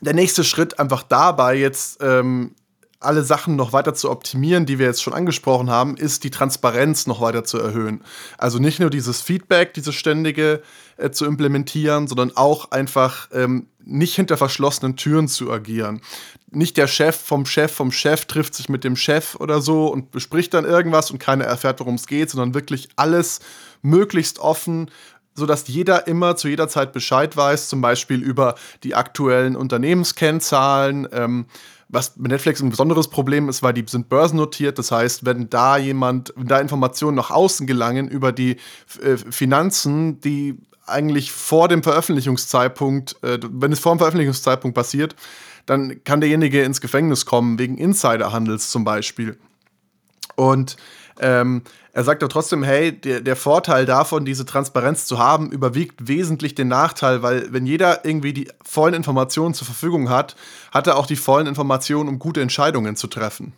der nächste Schritt einfach dabei jetzt ähm, alle Sachen noch weiter zu optimieren, die wir jetzt schon angesprochen haben, ist die Transparenz noch weiter zu erhöhen. Also nicht nur dieses Feedback, dieses ständige äh, zu implementieren, sondern auch einfach ähm, nicht hinter verschlossenen Türen zu agieren. Nicht der Chef vom Chef vom Chef trifft sich mit dem Chef oder so und bespricht dann irgendwas und keiner erfährt, worum es geht, sondern wirklich alles möglichst offen sodass jeder immer zu jeder Zeit Bescheid weiß, zum Beispiel über die aktuellen Unternehmenskennzahlen. Ähm, was mit Netflix ein besonderes Problem ist, weil die sind börsennotiert. Das heißt, wenn da jemand, wenn da Informationen nach außen gelangen über die äh, Finanzen, die eigentlich vor dem Veröffentlichungszeitpunkt, äh, wenn es vor dem Veröffentlichungszeitpunkt passiert, dann kann derjenige ins Gefängnis kommen, wegen Insiderhandels zum Beispiel. Und ähm, er sagt aber trotzdem, hey, der, der Vorteil davon, diese Transparenz zu haben, überwiegt wesentlich den Nachteil, weil wenn jeder irgendwie die vollen Informationen zur Verfügung hat, hat er auch die vollen Informationen, um gute Entscheidungen zu treffen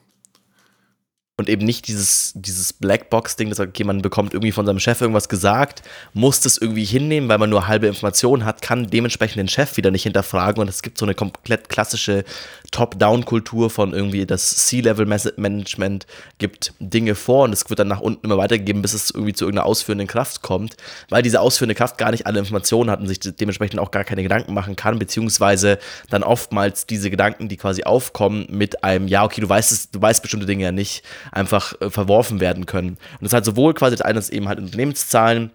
und eben nicht dieses, dieses Blackbox-Ding, dass okay, man bekommt irgendwie von seinem Chef irgendwas gesagt, muss das irgendwie hinnehmen, weil man nur halbe Informationen hat, kann dementsprechend den Chef wieder nicht hinterfragen. Und es gibt so eine komplett klassische Top-Down-Kultur von irgendwie das C-Level-Management gibt Dinge vor und es wird dann nach unten immer weitergegeben, bis es irgendwie zu irgendeiner ausführenden Kraft kommt, weil diese ausführende Kraft gar nicht alle Informationen hat und sich dementsprechend auch gar keine Gedanken machen kann, beziehungsweise dann oftmals diese Gedanken, die quasi aufkommen mit einem, ja, okay, du weißt es, du weißt bestimmte Dinge ja nicht, einfach äh, verworfen werden können. Und das ist halt sowohl quasi eines eben halt Unternehmenszahlen,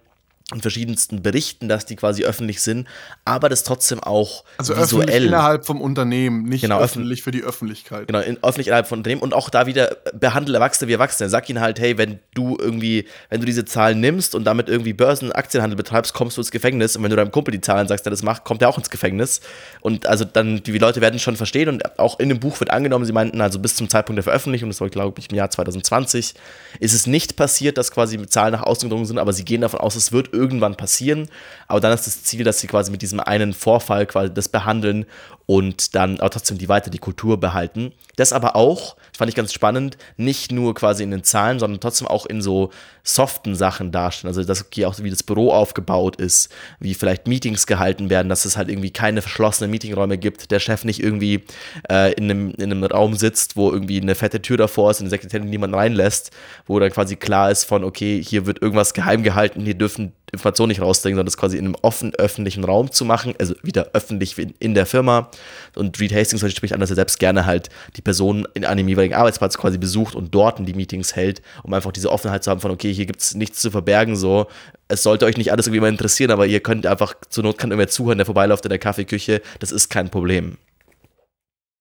in verschiedensten Berichten, dass die quasi öffentlich sind, aber das trotzdem auch also visuell öffentlich innerhalb vom Unternehmen, nicht genau, öffentlich für die Öffentlichkeit. Genau, in, öffentlich innerhalb von Unternehmen und auch da wieder behandle Erwachsene wie Erwachsene. Sag ihnen halt, hey, wenn du irgendwie, wenn du diese Zahlen nimmst und damit irgendwie Börsen, Aktienhandel betreibst, kommst du ins Gefängnis und wenn du deinem Kumpel die Zahlen sagst, der das macht, kommt er auch ins Gefängnis. Und also dann, die Leute werden schon verstehen und auch in dem Buch wird angenommen, sie meinten also bis zum Zeitpunkt der Veröffentlichung, das war glaube ich im Jahr 2020, ist es nicht passiert, dass quasi Zahlen nach außen gedrungen sind, aber sie gehen davon aus, es wird irgendwann passieren. Aber dann ist das Ziel, dass sie quasi mit diesem einen Vorfall quasi das behandeln und dann aber trotzdem die weiter die Kultur behalten. Das aber auch, fand ich ganz spannend, nicht nur quasi in den Zahlen, sondern trotzdem auch in so soften Sachen darstellen. Also das hier auch wie das Büro aufgebaut ist, wie vielleicht Meetings gehalten werden, dass es halt irgendwie keine verschlossenen Meetingräume gibt, der Chef nicht irgendwie äh, in, einem, in einem Raum sitzt, wo irgendwie eine fette Tür davor ist und eine Sekretärin niemand reinlässt, wo dann quasi klar ist von, okay, hier wird irgendwas geheim gehalten, hier dürfen Informationen nicht rausdringen, sondern das quasi in einem offen öffentlichen Raum zu machen, also wieder öffentlich in der Firma. Und Reed Hastings spricht an, dass er selbst gerne halt die Person in einem jeweiligen Arbeitsplatz quasi besucht und dort in die Meetings hält, um einfach diese Offenheit zu haben von, okay, hier gibt es nichts zu verbergen, so. Es sollte euch nicht alles irgendwie mal interessieren, aber ihr könnt einfach, zur Not kann irgendwer zuhören, der vorbeiläuft in der Kaffeeküche. Das ist kein Problem.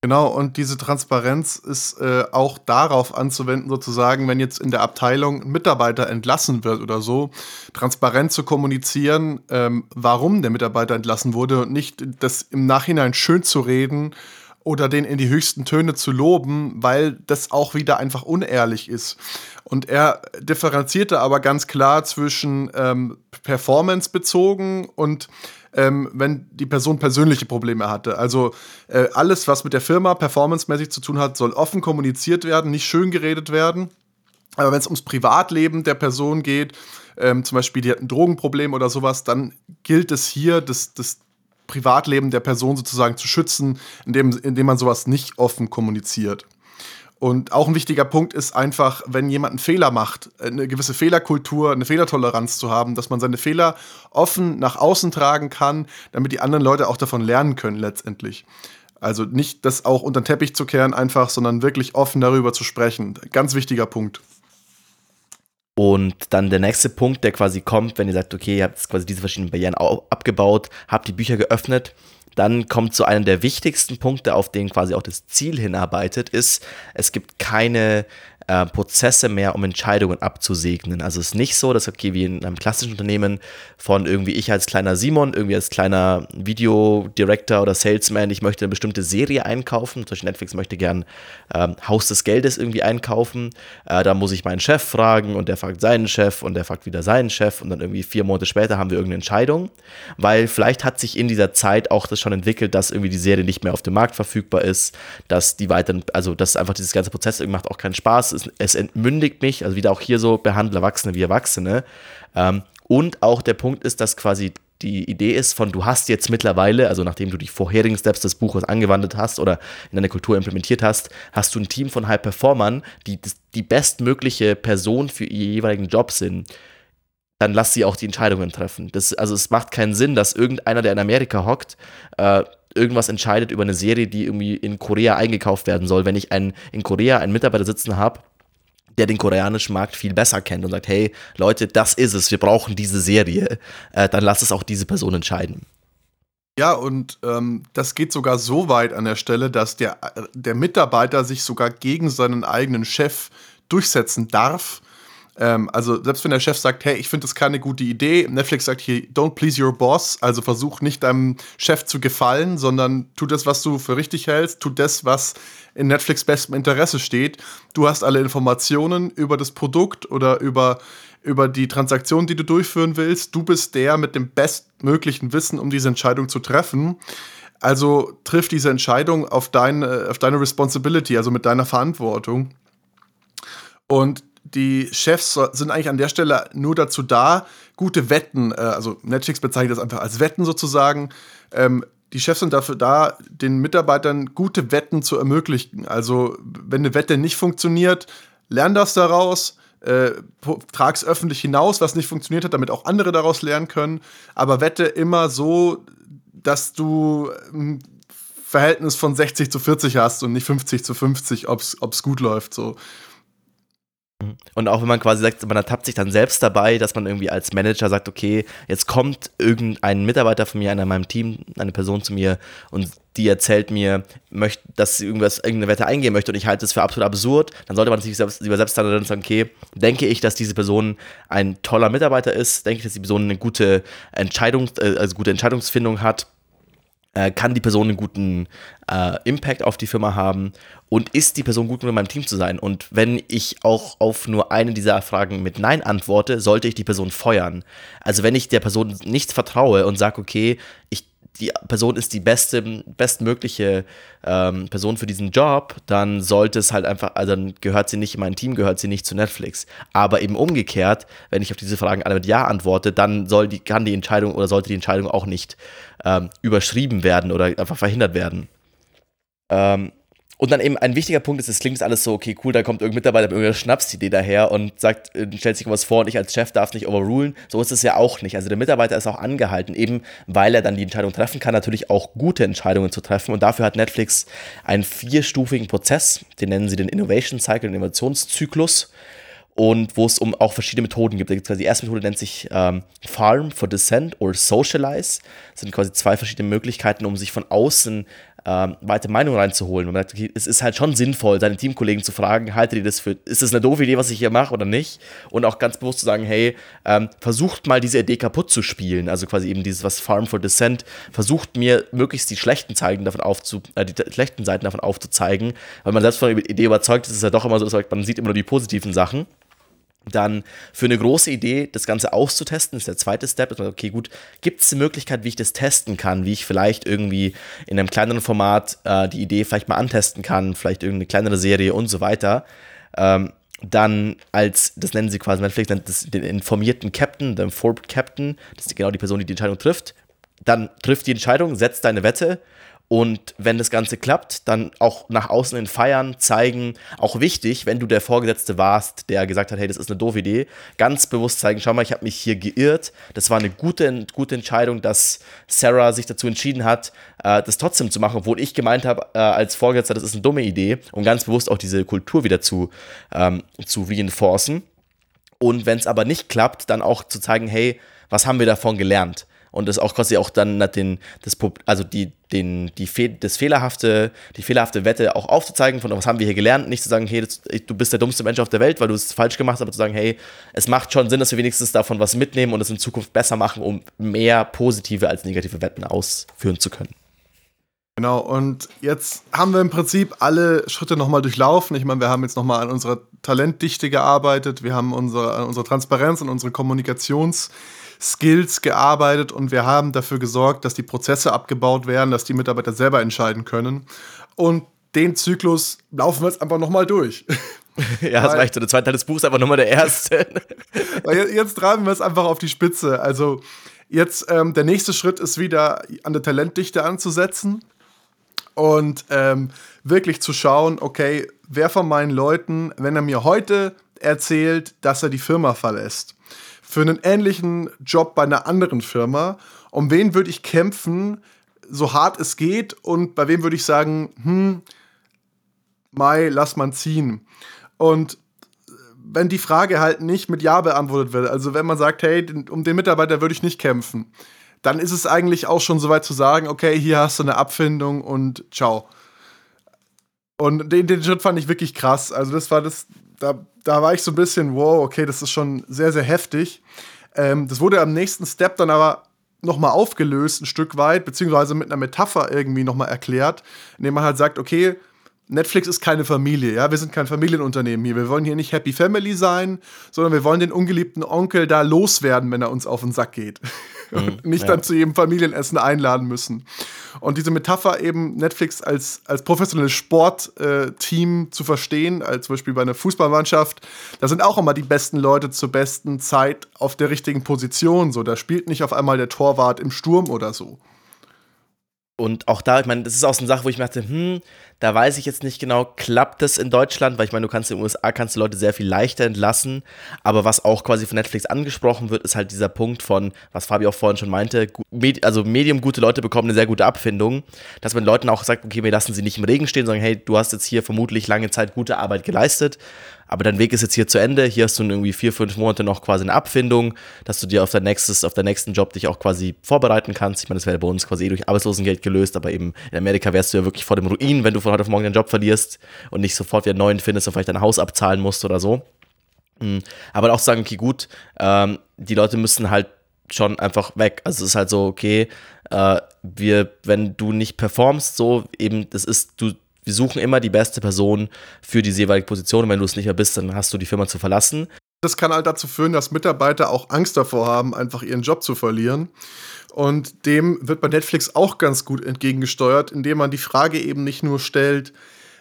Genau, und diese Transparenz ist äh, auch darauf anzuwenden, sozusagen, wenn jetzt in der Abteilung ein Mitarbeiter entlassen wird oder so, transparent zu kommunizieren, ähm, warum der Mitarbeiter entlassen wurde und nicht das im Nachhinein schön zu reden oder den in die höchsten Töne zu loben, weil das auch wieder einfach unehrlich ist. Und er differenzierte aber ganz klar zwischen ähm, performance bezogen und ähm, wenn die Person persönliche Probleme hatte. Also äh, alles, was mit der Firma performancemäßig zu tun hat, soll offen kommuniziert werden, nicht schön geredet werden. Aber wenn es ums Privatleben der Person geht, ähm, zum Beispiel die hat ein Drogenproblem oder sowas, dann gilt es hier, das, das Privatleben der Person sozusagen zu schützen, indem, indem man sowas nicht offen kommuniziert. Und auch ein wichtiger Punkt ist einfach, wenn jemand einen Fehler macht, eine gewisse Fehlerkultur, eine Fehlertoleranz zu haben, dass man seine Fehler offen nach außen tragen kann, damit die anderen Leute auch davon lernen können letztendlich. Also nicht das auch unter den Teppich zu kehren einfach, sondern wirklich offen darüber zu sprechen. Ganz wichtiger Punkt. Und dann der nächste Punkt, der quasi kommt, wenn ihr sagt, okay, ihr habt quasi diese verschiedenen Barrieren abgebaut, habt die Bücher geöffnet, dann kommt zu einem der wichtigsten Punkte, auf den quasi auch das Ziel hinarbeitet, ist, es gibt keine äh, Prozesse mehr, um Entscheidungen abzusegnen. Also es ist nicht so, dass, okay, wie in einem klassischen Unternehmen von irgendwie ich als kleiner Simon, irgendwie als kleiner Videodirector oder Salesman, ich möchte eine bestimmte Serie einkaufen. Zum Beispiel Netflix möchte gern ähm, Haus des Geldes irgendwie einkaufen. Äh, da muss ich meinen Chef fragen und der fragt seinen Chef und der fragt wieder seinen Chef und dann irgendwie vier Monate später haben wir irgendeine Entscheidung, weil vielleicht hat sich in dieser Zeit auch das schon entwickelt, dass irgendwie die Serie nicht mehr auf dem Markt verfügbar ist, dass die weiteren, also dass einfach dieses ganze Prozess macht auch keinen Spaß, es, es entmündigt mich, also wieder auch hier so behandle Erwachsene wie Erwachsene. Ähm, und auch der Punkt ist, dass quasi die Idee ist von, du hast jetzt mittlerweile, also nachdem du die vorherigen Steps des Buches angewandt hast oder in deine Kultur implementiert hast, hast du ein Team von High-Performern, die die bestmögliche Person für ihren jeweiligen Job sind. Dann lass sie auch die Entscheidungen treffen. Das, also es macht keinen Sinn, dass irgendeiner, der in Amerika hockt, äh, irgendwas entscheidet über eine Serie, die irgendwie in Korea eingekauft werden soll. Wenn ich einen, in Korea einen Mitarbeiter sitzen habe, der den koreanischen Markt viel besser kennt und sagt, hey Leute, das ist es, wir brauchen diese Serie, äh, dann lass es auch diese Person entscheiden. Ja, und ähm, das geht sogar so weit an der Stelle, dass der, der Mitarbeiter sich sogar gegen seinen eigenen Chef durchsetzen darf ähm, also selbst wenn der Chef sagt, hey, ich finde das keine gute Idee, Netflix sagt hier, don't please your boss, also versuch nicht deinem Chef zu gefallen, sondern tu das, was du für richtig hältst, tu das, was in Netflix bestem Interesse steht. Du hast alle Informationen über das Produkt oder über über die Transaktion, die du durchführen willst. Du bist der mit dem bestmöglichen Wissen, um diese Entscheidung zu treffen. Also triff diese Entscheidung auf, dein, auf deine Responsibility, also mit deiner Verantwortung. Und die Chefs sind eigentlich an der Stelle nur dazu da, gute Wetten, äh, also Netflix bezeichnet das einfach als Wetten sozusagen. Ähm, die Chefs sind dafür da, den Mitarbeitern gute Wetten zu ermöglichen. Also, wenn eine Wette nicht funktioniert, lern das daraus, äh, es öffentlich hinaus, was nicht funktioniert hat, damit auch andere daraus lernen können. Aber wette immer so, dass du ein Verhältnis von 60 zu 40 hast und nicht 50 zu 50, ob es gut läuft. So. Und auch wenn man quasi sagt, man ertappt sich dann selbst dabei, dass man irgendwie als Manager sagt, okay, jetzt kommt irgendein Mitarbeiter von mir, einer in meinem Team, eine Person zu mir und die erzählt mir, möchte, dass sie irgendwas, irgendeine Wette eingehen möchte und ich halte es für absolut absurd, dann sollte man sich selbst, lieber selbst dann sagen, okay, denke ich, dass diese Person ein toller Mitarbeiter ist, denke ich, dass die Person eine gute Entscheidung, äh, also gute Entscheidungsfindung hat, äh, kann die Person einen guten äh, Impact auf die Firma haben und ist die Person gut, mit meinem Team zu sein? Und wenn ich auch auf nur eine dieser Fragen mit Nein antworte, sollte ich die Person feuern. Also wenn ich der Person nicht vertraue und sage, okay, ich die Person ist die beste, bestmögliche ähm, Person für diesen Job, dann sollte es halt einfach, also dann gehört sie nicht in mein Team, gehört sie nicht zu Netflix. Aber eben umgekehrt, wenn ich auf diese Fragen alle mit Ja antworte, dann soll die, kann die Entscheidung oder sollte die Entscheidung auch nicht ähm, überschrieben werden oder einfach verhindert werden. Ähm, und dann eben ein wichtiger Punkt ist, es klingt alles so, okay, cool, da kommt irgendein Mitarbeiter mit irgendeiner Schnapsidee daher und sagt, äh, stellt sich was vor und ich als Chef darf nicht overrulen. So ist es ja auch nicht. Also der Mitarbeiter ist auch angehalten, eben weil er dann die Entscheidung treffen kann, natürlich auch gute Entscheidungen zu treffen. Und dafür hat Netflix einen vierstufigen Prozess, den nennen sie den Innovation Cycle, den Innovationszyklus und wo es um auch verschiedene Methoden gibt. Da gibt es die erste Methode nennt sich ähm, Farm for Dissent oder Socialize. Das sind quasi zwei verschiedene Möglichkeiten, um sich von außen ähm, weite Meinung reinzuholen. Und es ist halt schon sinnvoll, seine Teamkollegen zu fragen, haltet ihr das für, ist das eine doofe Idee, was ich hier mache oder nicht? Und auch ganz bewusst zu sagen, hey, ähm, versucht mal diese Idee kaputt zu spielen. Also quasi eben dieses, was Farm for Dissent, versucht mir möglichst die schlechten Seiten davon aufzu, äh, die schlechten Seiten davon aufzuzeigen, weil man selbst von der Idee überzeugt ist, ist es ja doch immer so, man sieht immer nur die positiven Sachen. Dann für eine große Idee, das Ganze auszutesten, ist der zweite Step. Okay, gut, gibt es eine Möglichkeit, wie ich das testen kann, wie ich vielleicht irgendwie in einem kleineren Format äh, die Idee vielleicht mal antesten kann, vielleicht irgendeine kleinere Serie und so weiter. Ähm, dann als, das nennen sie quasi Netflix, nennt das den informierten Captain, den Informed Captain, das ist genau die Person, die die Entscheidung trifft. Dann trifft die Entscheidung, setzt deine Wette und wenn das Ganze klappt, dann auch nach außen in Feiern zeigen, auch wichtig, wenn du der Vorgesetzte warst, der gesagt hat, hey, das ist eine doofe Idee, ganz bewusst zeigen, schau mal, ich habe mich hier geirrt. Das war eine gute, gute Entscheidung, dass Sarah sich dazu entschieden hat, äh, das trotzdem zu machen, obwohl ich gemeint habe äh, als Vorgesetzter, das ist eine dumme Idee, um ganz bewusst auch diese Kultur wieder zu, ähm, zu reinforcen. Und wenn es aber nicht klappt, dann auch zu zeigen, hey, was haben wir davon gelernt? Und das auch quasi auch dann den, das, also die, den, die Fe das fehlerhafte, die fehlerhafte Wette auch aufzuzeigen, von was haben wir hier gelernt, nicht zu sagen, hey, du bist der dummste Mensch auf der Welt, weil du es falsch gemacht hast, aber zu sagen, hey, es macht schon Sinn, dass wir wenigstens davon was mitnehmen und es in Zukunft besser machen, um mehr positive als negative Wetten ausführen zu können. Genau, und jetzt haben wir im Prinzip alle Schritte nochmal durchlaufen. Ich meine, wir haben jetzt nochmal an unserer Talentdichte gearbeitet, wir haben unsere, an unserer Transparenz und unsere Kommunikationsskills gearbeitet und wir haben dafür gesorgt, dass die Prozesse abgebaut werden, dass die Mitarbeiter selber entscheiden können. Und den Zyklus laufen wir jetzt einfach nochmal durch. [laughs] Ja, das reicht so. Der zweite Teil des Buchs ist einfach nochmal der erste. [laughs] Weil jetzt treiben wir es einfach auf die Spitze. Also jetzt ähm, der nächste Schritt ist wieder an der Talentdichte anzusetzen und ähm, wirklich zu schauen, okay, wer von meinen Leuten, wenn er mir heute erzählt, dass er die Firma verlässt, für einen ähnlichen Job bei einer anderen Firma, um wen würde ich kämpfen, so hart es geht und bei wem würde ich sagen, hm, Mai, lass man ziehen. Und wenn die Frage halt nicht mit Ja beantwortet wird, also wenn man sagt, hey, um den Mitarbeiter würde ich nicht kämpfen, dann ist es eigentlich auch schon soweit zu sagen, okay, hier hast du eine Abfindung und ciao. Und den, den Schritt fand ich wirklich krass. Also das war das, da, da war ich so ein bisschen, wow, okay, das ist schon sehr, sehr heftig. Ähm, das wurde am nächsten Step dann aber nochmal aufgelöst, ein Stück weit, beziehungsweise mit einer Metapher irgendwie nochmal erklärt, indem man halt sagt, okay, Netflix ist keine Familie, ja, wir sind kein Familienunternehmen hier. Wir wollen hier nicht Happy Family sein, sondern wir wollen den ungeliebten Onkel da loswerden, wenn er uns auf den Sack geht. Und [laughs] mhm, nicht ja. dann zu jedem Familienessen einladen müssen. Und diese Metapher eben Netflix als, als professionelles Sportteam äh, zu verstehen, als zum Beispiel bei einer Fußballmannschaft, da sind auch immer die besten Leute zur besten Zeit auf der richtigen Position. So, da spielt nicht auf einmal der Torwart im Sturm oder so. Und auch da, ich meine, das ist auch so eine Sache, wo ich mir dachte, hm, da weiß ich jetzt nicht genau, klappt das in Deutschland? Weil ich meine, du kannst in den USA kannst du Leute sehr viel leichter entlassen. Aber was auch quasi von Netflix angesprochen wird, ist halt dieser Punkt von, was Fabi auch vorhin schon meinte, also medium gute Leute bekommen eine sehr gute Abfindung, dass man Leuten auch sagt, okay, wir lassen sie nicht im Regen stehen, sondern hey, du hast jetzt hier vermutlich lange Zeit gute Arbeit geleistet aber dein Weg ist jetzt hier zu Ende. Hier hast du irgendwie vier, fünf Monate noch quasi eine Abfindung, dass du dir auf, dein nächstes, auf deinen nächsten Job dich auch quasi vorbereiten kannst. Ich meine, das wäre bei uns quasi eh durch Arbeitslosengeld gelöst, aber eben in Amerika wärst du ja wirklich vor dem Ruin, wenn du von heute auf morgen deinen Job verlierst und nicht sofort wieder einen neuen findest und vielleicht dein Haus abzahlen musst oder so. Hm. Aber auch sagen, okay, gut, ähm, die Leute müssen halt schon einfach weg. Also es ist halt so, okay, äh, wir, wenn du nicht performst, so eben, das ist, du, wir suchen immer die beste Person für diese jeweilige Position. Und wenn du es nicht mehr bist, dann hast du die Firma zu verlassen. Das kann halt dazu führen, dass Mitarbeiter auch Angst davor haben, einfach ihren Job zu verlieren. Und dem wird bei Netflix auch ganz gut entgegengesteuert, indem man die Frage eben nicht nur stellt,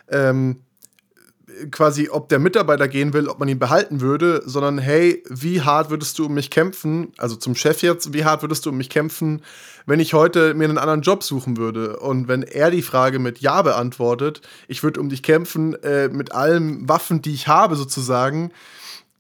ähm, quasi, ob der Mitarbeiter gehen will, ob man ihn behalten würde, sondern hey, wie hart würdest du um mich kämpfen? Also zum Chef jetzt, wie hart würdest du um mich kämpfen, wenn ich heute mir einen anderen Job suchen würde? Und wenn er die Frage mit Ja beantwortet, ich würde um dich kämpfen äh, mit allen Waffen, die ich habe sozusagen,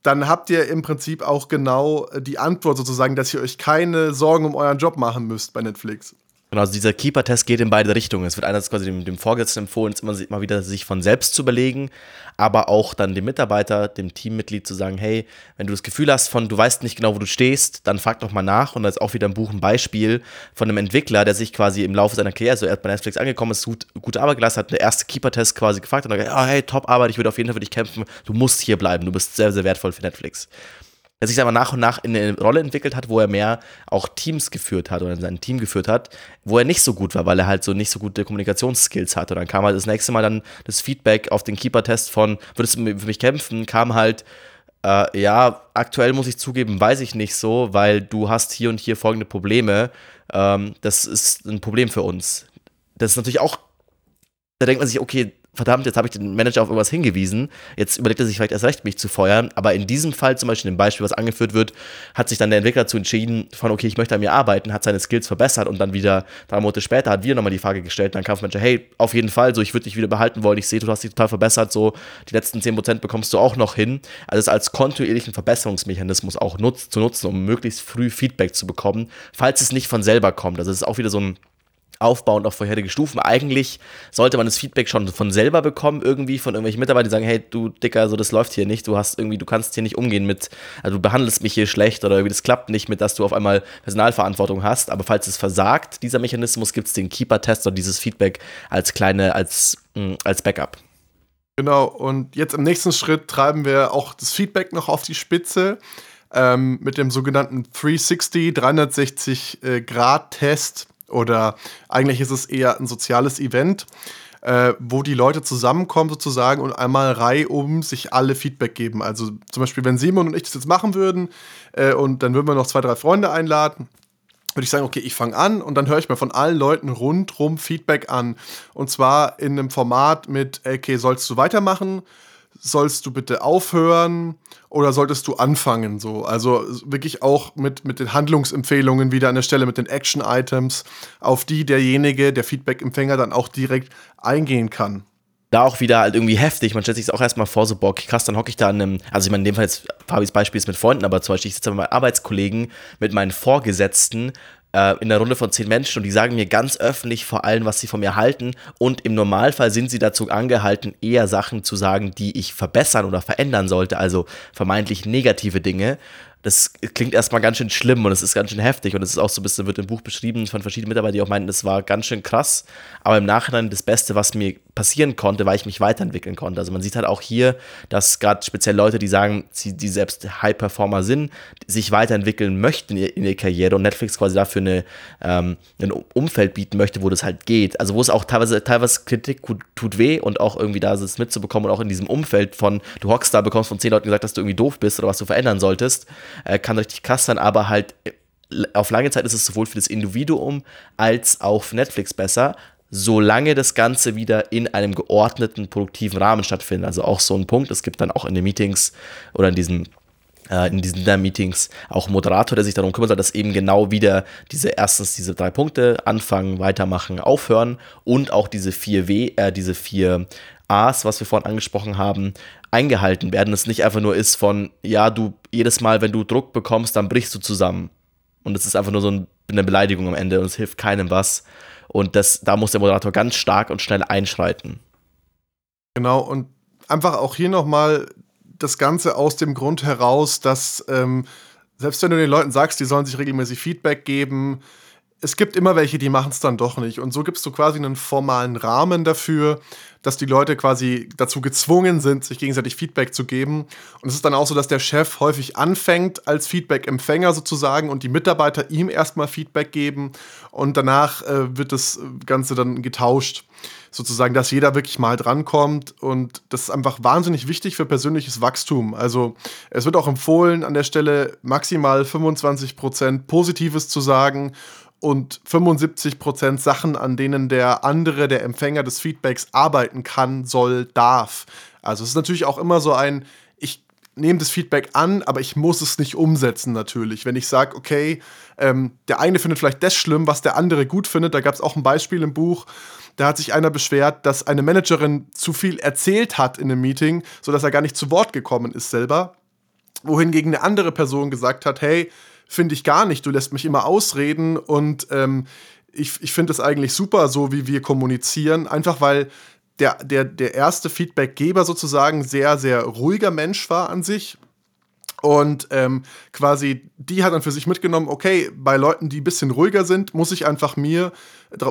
dann habt ihr im Prinzip auch genau die Antwort sozusagen, dass ihr euch keine Sorgen um euren Job machen müsst bei Netflix. Genau, also dieser Keeper-Test geht in beide Richtungen. Es wird einerseits quasi dem, dem Vorgesetzten empfohlen, immer, immer wieder sich von selbst zu überlegen, aber auch dann dem Mitarbeiter, dem Teammitglied zu sagen, hey, wenn du das Gefühl hast von, du weißt nicht genau, wo du stehst, dann frag doch mal nach. Und da ist auch wieder ein Buch ein Beispiel von einem Entwickler, der sich quasi im Laufe seiner Karriere, so er hat bei Netflix angekommen ist, gut, gute Arbeit geleistet hat, der erste Keeper-Test quasi gefragt und dann gesagt, oh, hey, top Arbeit, ich würde auf jeden Fall für dich kämpfen, du musst hier bleiben, du bist sehr, sehr wertvoll für Netflix der sich aber nach und nach in eine Rolle entwickelt hat, wo er mehr auch Teams geführt hat oder sein Team geführt hat, wo er nicht so gut war, weil er halt so nicht so gute Kommunikationsskills hatte. Und dann kam halt das nächste Mal dann das Feedback auf den Keeper-Test von, würdest du für mich kämpfen, kam halt, äh, ja, aktuell muss ich zugeben, weiß ich nicht so, weil du hast hier und hier folgende Probleme. Ähm, das ist ein Problem für uns. Das ist natürlich auch, da denkt man sich, okay, verdammt, jetzt habe ich den Manager auf irgendwas hingewiesen, jetzt überlegt er sich vielleicht erst recht, mich zu feuern. Aber in diesem Fall, zum Beispiel dem Beispiel, was angeführt wird, hat sich dann der Entwickler dazu entschieden, von okay, ich möchte an mir arbeiten, hat seine Skills verbessert und dann wieder drei Monate später hat wieder nochmal die Frage gestellt, dann Kampfmanager, hey, auf jeden Fall, so ich würde dich wieder behalten wollen, ich sehe, du hast dich total verbessert, so die letzten 10% bekommst du auch noch hin. Also es als kontinuierlichen Verbesserungsmechanismus auch nutz, zu nutzen, um möglichst früh Feedback zu bekommen, falls es nicht von selber kommt. Also es ist auch wieder so ein aufbauend auf vorherige Stufen. Eigentlich sollte man das Feedback schon von selber bekommen, irgendwie von irgendwelchen Mitarbeitern, die sagen, hey, du Dicker, so das läuft hier nicht, du hast irgendwie, du kannst hier nicht umgehen mit, also du behandelst mich hier schlecht oder irgendwie das klappt nicht mit, dass du auf einmal Personalverantwortung hast. Aber falls es versagt, dieser Mechanismus, gibt es den Keeper-Test oder dieses Feedback als kleine, als, mh, mm, als Backup. Genau, und jetzt im nächsten Schritt treiben wir auch das Feedback noch auf die Spitze ähm, mit dem sogenannten 360, 360 äh, Grad Test oder eigentlich ist es eher ein soziales Event, äh, wo die Leute zusammenkommen sozusagen und einmal reihum sich alle Feedback geben. Also zum Beispiel, wenn Simon und ich das jetzt machen würden äh, und dann würden wir noch zwei, drei Freunde einladen, würde ich sagen, okay, ich fange an und dann höre ich mir von allen Leuten rundrum Feedback an. Und zwar in einem Format mit, okay, sollst du weitermachen? Sollst du bitte aufhören oder solltest du anfangen? So, also wirklich auch mit, mit den Handlungsempfehlungen wieder an der Stelle, mit den Action-Items, auf die derjenige, der Feedback-Empfänger dann auch direkt eingehen kann. Da auch wieder halt irgendwie heftig. Man stellt sich auch erstmal vor, so, boah, krass, dann hocke ich da an einem, also ich meine, in dem Fall jetzt, Fabis Beispiel ist mit Freunden, aber zum Beispiel, ich sitze mit meinen Arbeitskollegen, mit meinen Vorgesetzten äh, in einer Runde von zehn Menschen und die sagen mir ganz öffentlich vor allem, was sie von mir halten. Und im Normalfall sind sie dazu angehalten, eher Sachen zu sagen, die ich verbessern oder verändern sollte, also vermeintlich negative Dinge. Das klingt erstmal ganz schön schlimm und es ist ganz schön heftig. Und es ist auch so ein bisschen, wird im Buch beschrieben von verschiedenen Mitarbeitern, die auch meinten, das war ganz schön krass, aber im Nachhinein das Beste, was mir passieren konnte, weil ich mich weiterentwickeln konnte. Also man sieht halt auch hier, dass gerade speziell Leute, die sagen, sie, die selbst High-Performer sind, sich weiterentwickeln möchten in ihrer Karriere und Netflix quasi dafür eine, ähm, ein Umfeld bieten möchte, wo das halt geht. Also wo es auch teilweise, teilweise Kritik tut weh und auch irgendwie da ist es mitzubekommen und auch in diesem Umfeld von, du hockst da, bekommst von zehn Leuten gesagt, dass du irgendwie doof bist oder was du verändern solltest äh, kann richtig krass sein, aber halt äh, auf lange Zeit ist es sowohl für das Individuum als auch für Netflix besser, solange das Ganze wieder in einem geordneten, produktiven Rahmen stattfindet. Also auch so ein Punkt, es gibt dann auch in den Meetings oder in diesen äh, in diesen Meetings auch Moderator, der sich darum kümmert, dass eben genau wieder diese erstens diese drei Punkte anfangen, weitermachen, aufhören und auch diese vier W, äh, diese vier A's, was wir vorhin angesprochen haben, eingehalten werden. Es nicht einfach nur ist von, ja, du jedes Mal, wenn du Druck bekommst, dann brichst du zusammen. Und es ist einfach nur so eine Beleidigung am Ende und es hilft keinem was. Und das, da muss der Moderator ganz stark und schnell einschreiten. Genau, und einfach auch hier nochmal das Ganze aus dem Grund heraus, dass ähm, selbst wenn du den Leuten sagst, die sollen sich regelmäßig Feedback geben, es gibt immer welche, die machen es dann doch nicht. Und so gibst du quasi einen formalen Rahmen dafür, dass die Leute quasi dazu gezwungen sind, sich gegenseitig Feedback zu geben. Und es ist dann auch so, dass der Chef häufig anfängt als Feedback-Empfänger sozusagen und die Mitarbeiter ihm erstmal Feedback geben und danach äh, wird das Ganze dann getauscht. Sozusagen, dass jeder wirklich mal drankommt und das ist einfach wahnsinnig wichtig für persönliches Wachstum. Also es wird auch empfohlen, an der Stelle maximal 25% Positives zu sagen und 75% Sachen, an denen der andere, der Empfänger des Feedbacks arbeiten kann, soll, darf. Also es ist natürlich auch immer so ein, ich nehme das Feedback an, aber ich muss es nicht umsetzen natürlich. Wenn ich sage, okay, ähm, der eine findet vielleicht das schlimm, was der andere gut findet, da gab es auch ein Beispiel im Buch, da hat sich einer beschwert, dass eine Managerin zu viel erzählt hat in einem Meeting, sodass er gar nicht zu Wort gekommen ist selber. Wohingegen eine andere Person gesagt hat, hey, finde ich gar nicht. Du lässt mich immer ausreden und ähm, ich, ich finde es eigentlich super, so wie wir kommunizieren, einfach weil der, der, der erste Feedbackgeber sozusagen sehr, sehr ruhiger Mensch war an sich. Und ähm, quasi, die hat dann für sich mitgenommen, okay, bei Leuten, die ein bisschen ruhiger sind, muss ich einfach mir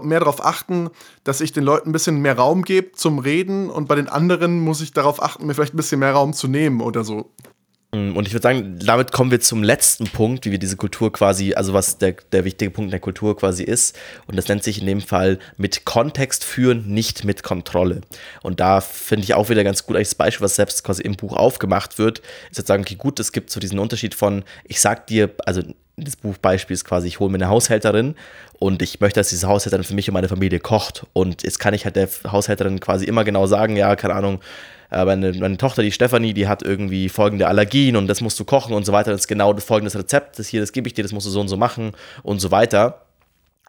mehr darauf achten, dass ich den Leuten ein bisschen mehr Raum gebe zum Reden und bei den anderen muss ich darauf achten, mir vielleicht ein bisschen mehr Raum zu nehmen oder so. Mm, und ich würde sagen, damit kommen wir zum letzten Punkt, wie wir diese Kultur quasi, also was der, der wichtige Punkt der Kultur quasi ist. Und das nennt sich in dem Fall mit Kontext führen, nicht mit Kontrolle. Und da finde ich auch wieder ganz gut, das Beispiel, was selbst quasi im Buch aufgemacht wird, ist jetzt sagen, okay, gut, es gibt so diesen Unterschied von, ich sag dir, also das Buchbeispiel ist quasi, ich hole mir eine Haushälterin und ich möchte, dass diese Haushälterin für mich und meine Familie kocht. Und jetzt kann ich halt der Haushälterin quasi immer genau sagen, ja, keine Ahnung, meine, meine Tochter, die Stefanie, die hat irgendwie folgende Allergien und das musst du kochen und so weiter. Das ist genau das folgendes Rezept, das hier, das gebe ich dir, das musst du so und so machen und so weiter.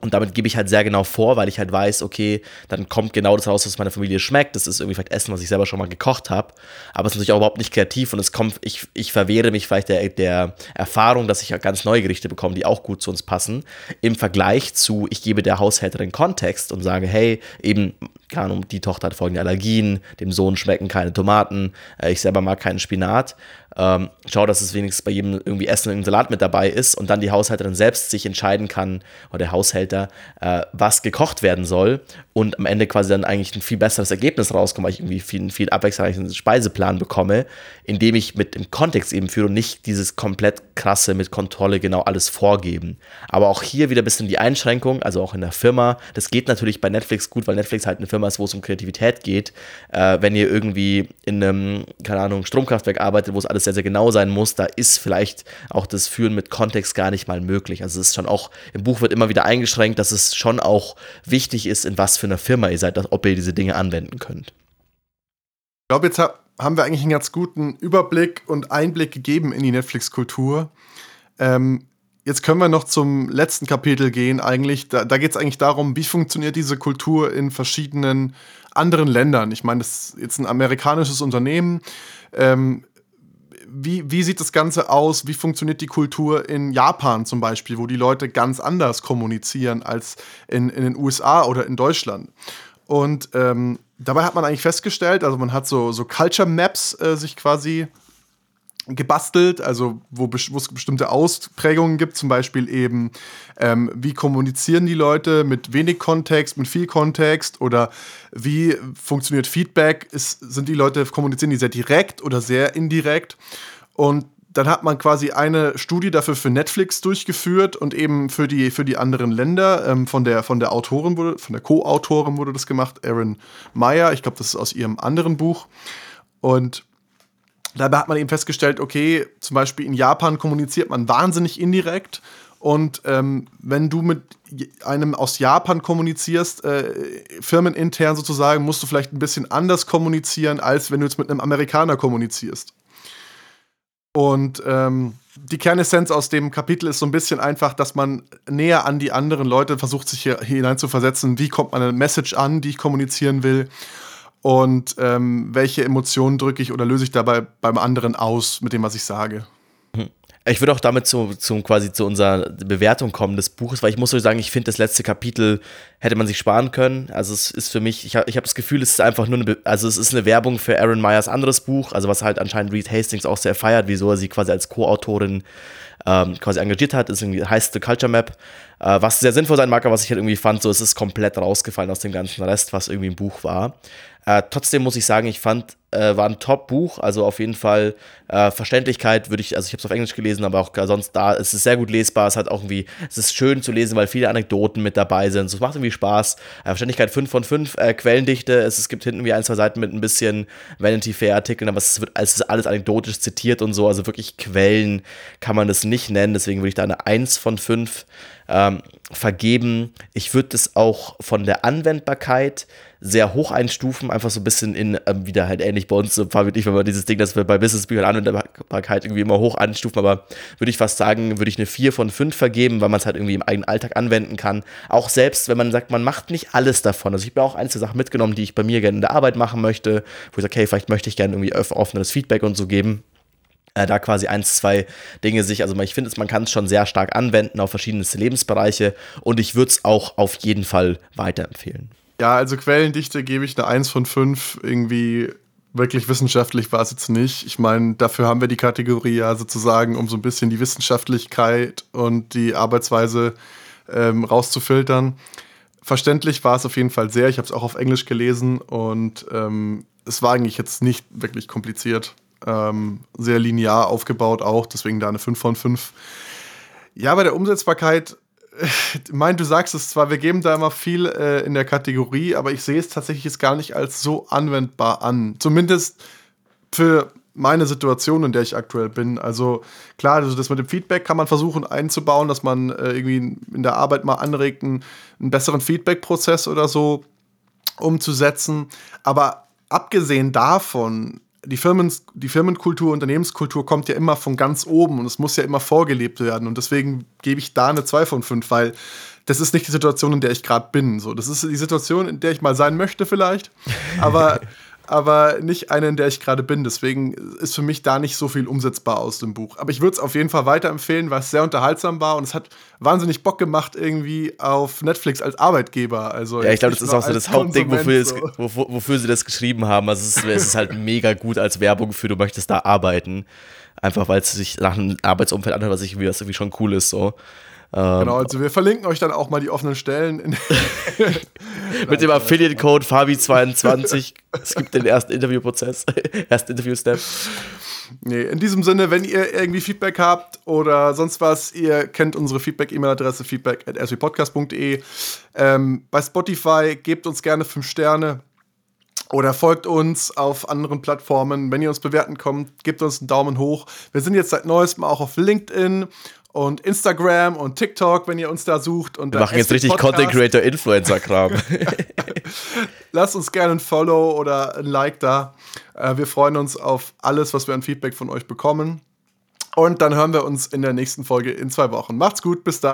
Und damit gebe ich halt sehr genau vor, weil ich halt weiß, okay, dann kommt genau das raus, was meiner Familie schmeckt. Das ist irgendwie vielleicht Essen, was ich selber schon mal gekocht habe. Aber es ist natürlich auch überhaupt nicht kreativ und es kommt, ich, ich verwehre mich vielleicht der, der Erfahrung, dass ich ja ganz neue Gerichte bekomme, die auch gut zu uns passen. Im Vergleich zu, ich gebe der Haushälterin Kontext und sage, hey, eben, keine Ahnung, die Tochter hat folgende Allergien, dem Sohn schmecken keine Tomaten, äh, ich selber mag keinen Spinat ähm, schau, dass es wenigstens bei jedem irgendwie Essen und Salat mit dabei ist und dann die Haushälterin selbst sich entscheiden kann oder der Haushälter, äh, was gekocht werden soll und am Ende quasi dann eigentlich ein viel besseres Ergebnis rauskommt, weil ich irgendwie viel, viel abwechslungsreichen Speiseplan bekomme, indem ich mit dem Kontext eben führe und nicht dieses komplett krasse mit Kontrolle genau alles vorgeben. Aber auch hier wieder ein bisschen die Einschränkung, also auch in der Firma, das geht natürlich bei Netflix gut, weil Netflix halt eine Firma ist, wo es um Kreativität geht. Äh, wenn ihr irgendwie in einem, keine Ahnung, Stromkraftwerk arbeitet, wo es alles sehr, sehr genau sein muss, da ist vielleicht auch das Führen mit Kontext gar nicht mal möglich. Also es ist schon auch, im Buch wird immer wieder eingeschränkt, dass es schon auch wichtig ist, in was für einer Firma ihr seid, dass, ob ihr diese Dinge anwenden könnt. Ich glaube, jetzt haben wir eigentlich einen ganz guten Überblick und Einblick gegeben in die Netflix-Kultur. Ähm, jetzt können wir noch zum letzten Kapitel gehen. Eigentlich, da, da geht es eigentlich darum, wie funktioniert diese Kultur in verschiedenen anderen Ländern. Ich meine, das ist jetzt ein amerikanisches Unternehmen. Ähm, wie, wie sieht das Ganze aus? Wie funktioniert die Kultur in Japan zum Beispiel, wo die Leute ganz anders kommunizieren als in, in den USA oder in Deutschland? Und ähm, dabei hat man eigentlich festgestellt, also man hat so, so Culture Maps äh, sich quasi gebastelt, also wo, wo es bestimmte Ausprägungen gibt, zum Beispiel eben, ähm, wie kommunizieren die Leute mit wenig Kontext, mit viel Kontext oder wie funktioniert Feedback, Ist, sind die Leute, kommunizieren die sehr direkt oder sehr indirekt und dann hat man quasi eine Studie dafür für Netflix durchgeführt und eben für die, für die anderen Länder. Ähm, von, der, von der Autorin wurde, von der Co-Autorin wurde das gemacht, Erin Meyer. Ich glaube, das ist aus ihrem anderen Buch. Und Dabei hat man eben festgestellt, okay, zum Beispiel in Japan kommuniziert man wahnsinnig indirekt. Und ähm, wenn du mit einem aus Japan kommunizierst, äh, firmenintern sozusagen, musst du vielleicht ein bisschen anders kommunizieren, als wenn du jetzt mit einem Amerikaner kommunizierst. Und ähm, die Kernessenz aus dem Kapitel ist so ein bisschen einfach, dass man näher an die anderen Leute versucht, sich hier hinein zu versetzen. Wie kommt man eine Message an, die ich kommunizieren will? Und ähm, welche Emotionen drücke ich oder löse ich dabei beim anderen aus mit dem, was ich sage. Mhm. Ich würde auch damit zu, zu quasi zu unserer Bewertung kommen des Buches, weil ich muss euch sagen, ich finde das letzte Kapitel hätte man sich sparen können. Also es ist für mich, ich habe ich hab das Gefühl, es ist einfach nur eine, also es ist eine Werbung für Aaron Meyers anderes Buch, also was halt anscheinend Reed Hastings auch sehr feiert, wieso er sie quasi als Co-Autorin ähm, quasi engagiert hat. Das heißt The Culture Map, äh, was sehr sinnvoll sein mag, aber was ich halt irgendwie fand, so es ist komplett rausgefallen aus dem ganzen Rest, was irgendwie im Buch war. Äh, trotzdem muss ich sagen, ich fand, äh, war ein Top-Buch, also auf jeden Fall äh, Verständlichkeit würde ich, also ich habe es auf Englisch gelesen, aber auch sonst da, es ist sehr gut lesbar, es hat auch irgendwie, es ist schön zu lesen, weil viele Anekdoten mit dabei sind, es macht irgendwie Spaß. Äh, Verständlichkeit 5 von 5, äh, Quellendichte, es, es gibt hinten wie ein, zwei Seiten mit ein bisschen Vanity Fair-Artikeln, aber es, wird, es ist alles anekdotisch zitiert und so, also wirklich Quellen kann man das nicht nennen, deswegen würde ich da eine 1 von 5 ähm, vergeben. Ich würde es auch von der Anwendbarkeit sehr hoch einstufen, einfach so ein bisschen in, ähm, wieder halt ähnlich bei uns, so wirklich, wenn man dieses Ding, das wir bei Businessbüchern Anwendbarkeit irgendwie immer hoch einstufen, aber würde ich fast sagen, würde ich eine 4 von 5 vergeben, weil man es halt irgendwie im eigenen Alltag anwenden kann. Auch selbst, wenn man sagt, man macht nicht alles davon. Also ich habe auch einzelne Sachen mitgenommen, die ich bei mir gerne in der Arbeit machen möchte, wo ich sage, okay, vielleicht möchte ich gerne irgendwie offeneres Feedback und so geben äh, da quasi eins, zwei Dinge sich, also ich finde, man kann es schon sehr stark anwenden auf verschiedene Lebensbereiche und ich würde es auch auf jeden Fall weiterempfehlen. Ja, also Quellendichte gebe ich eine 1 von 5. Irgendwie wirklich wissenschaftlich war es jetzt nicht. Ich meine, dafür haben wir die Kategorie ja sozusagen, um so ein bisschen die Wissenschaftlichkeit und die Arbeitsweise ähm, rauszufiltern. Verständlich war es auf jeden Fall sehr. Ich habe es auch auf Englisch gelesen und ähm, es war eigentlich jetzt nicht wirklich kompliziert. Ähm, sehr linear aufgebaut auch, deswegen da eine 5 von 5. Ja, bei der Umsetzbarkeit, [laughs] ich meine, du sagst es zwar, wir geben da immer viel äh, in der Kategorie, aber ich sehe es tatsächlich jetzt gar nicht als so anwendbar an. Zumindest für meine Situation, in der ich aktuell bin. Also klar, also das mit dem Feedback kann man versuchen einzubauen, dass man äh, irgendwie in der Arbeit mal anregt, einen, einen besseren Feedback-Prozess oder so umzusetzen. Aber abgesehen davon die, Firmen, die Firmenkultur, Unternehmenskultur kommt ja immer von ganz oben und es muss ja immer vorgelebt werden. Und deswegen gebe ich da eine 2 von 5, weil das ist nicht die Situation, in der ich gerade bin. So, das ist die Situation, in der ich mal sein möchte, vielleicht. Aber [laughs] aber nicht eine, in der ich gerade bin. Deswegen ist für mich da nicht so viel umsetzbar aus dem Buch. Aber ich würde es auf jeden Fall weiterempfehlen, weil es sehr unterhaltsam war und es hat wahnsinnig Bock gemacht irgendwie auf Netflix als Arbeitgeber. Also ja, ich glaube, das ist auch so das Hauptding, wofür, so. es, wofür, wofür, sie das geschrieben haben. Also es ist, es ist halt mega gut als Werbung für du möchtest da arbeiten. Einfach weil es sich nach einem Arbeitsumfeld anhört, was irgendwie, was irgendwie schon cool ist. So. Ähm, genau, also wir verlinken euch dann auch mal die offenen Stellen. [laughs] [laughs] Mit dem Affiliate-Code Fabi22. es gibt den ersten Interviewprozess, [laughs] ersten Interview-Step. Nee, in diesem Sinne, wenn ihr irgendwie Feedback habt oder sonst was, ihr kennt unsere Feedback-E-Mail-Adresse feedback at swpodcast.de. Ähm, bei Spotify gebt uns gerne 5 Sterne oder folgt uns auf anderen Plattformen. Wenn ihr uns bewerten kommt, gebt uns einen Daumen hoch. Wir sind jetzt seit neuestem auch auf LinkedIn und Instagram und TikTok, wenn ihr uns da sucht. Und Wir machen jetzt richtig Podcast. Content Creator Influencer Kram. [laughs] Lasst uns gerne ein Follow oder ein Like da. Äh, wir freuen uns auf alles, was wir an Feedback von euch bekommen. Und dann hören wir uns in der nächsten Folge in zwei Wochen. Macht's gut, bis dann.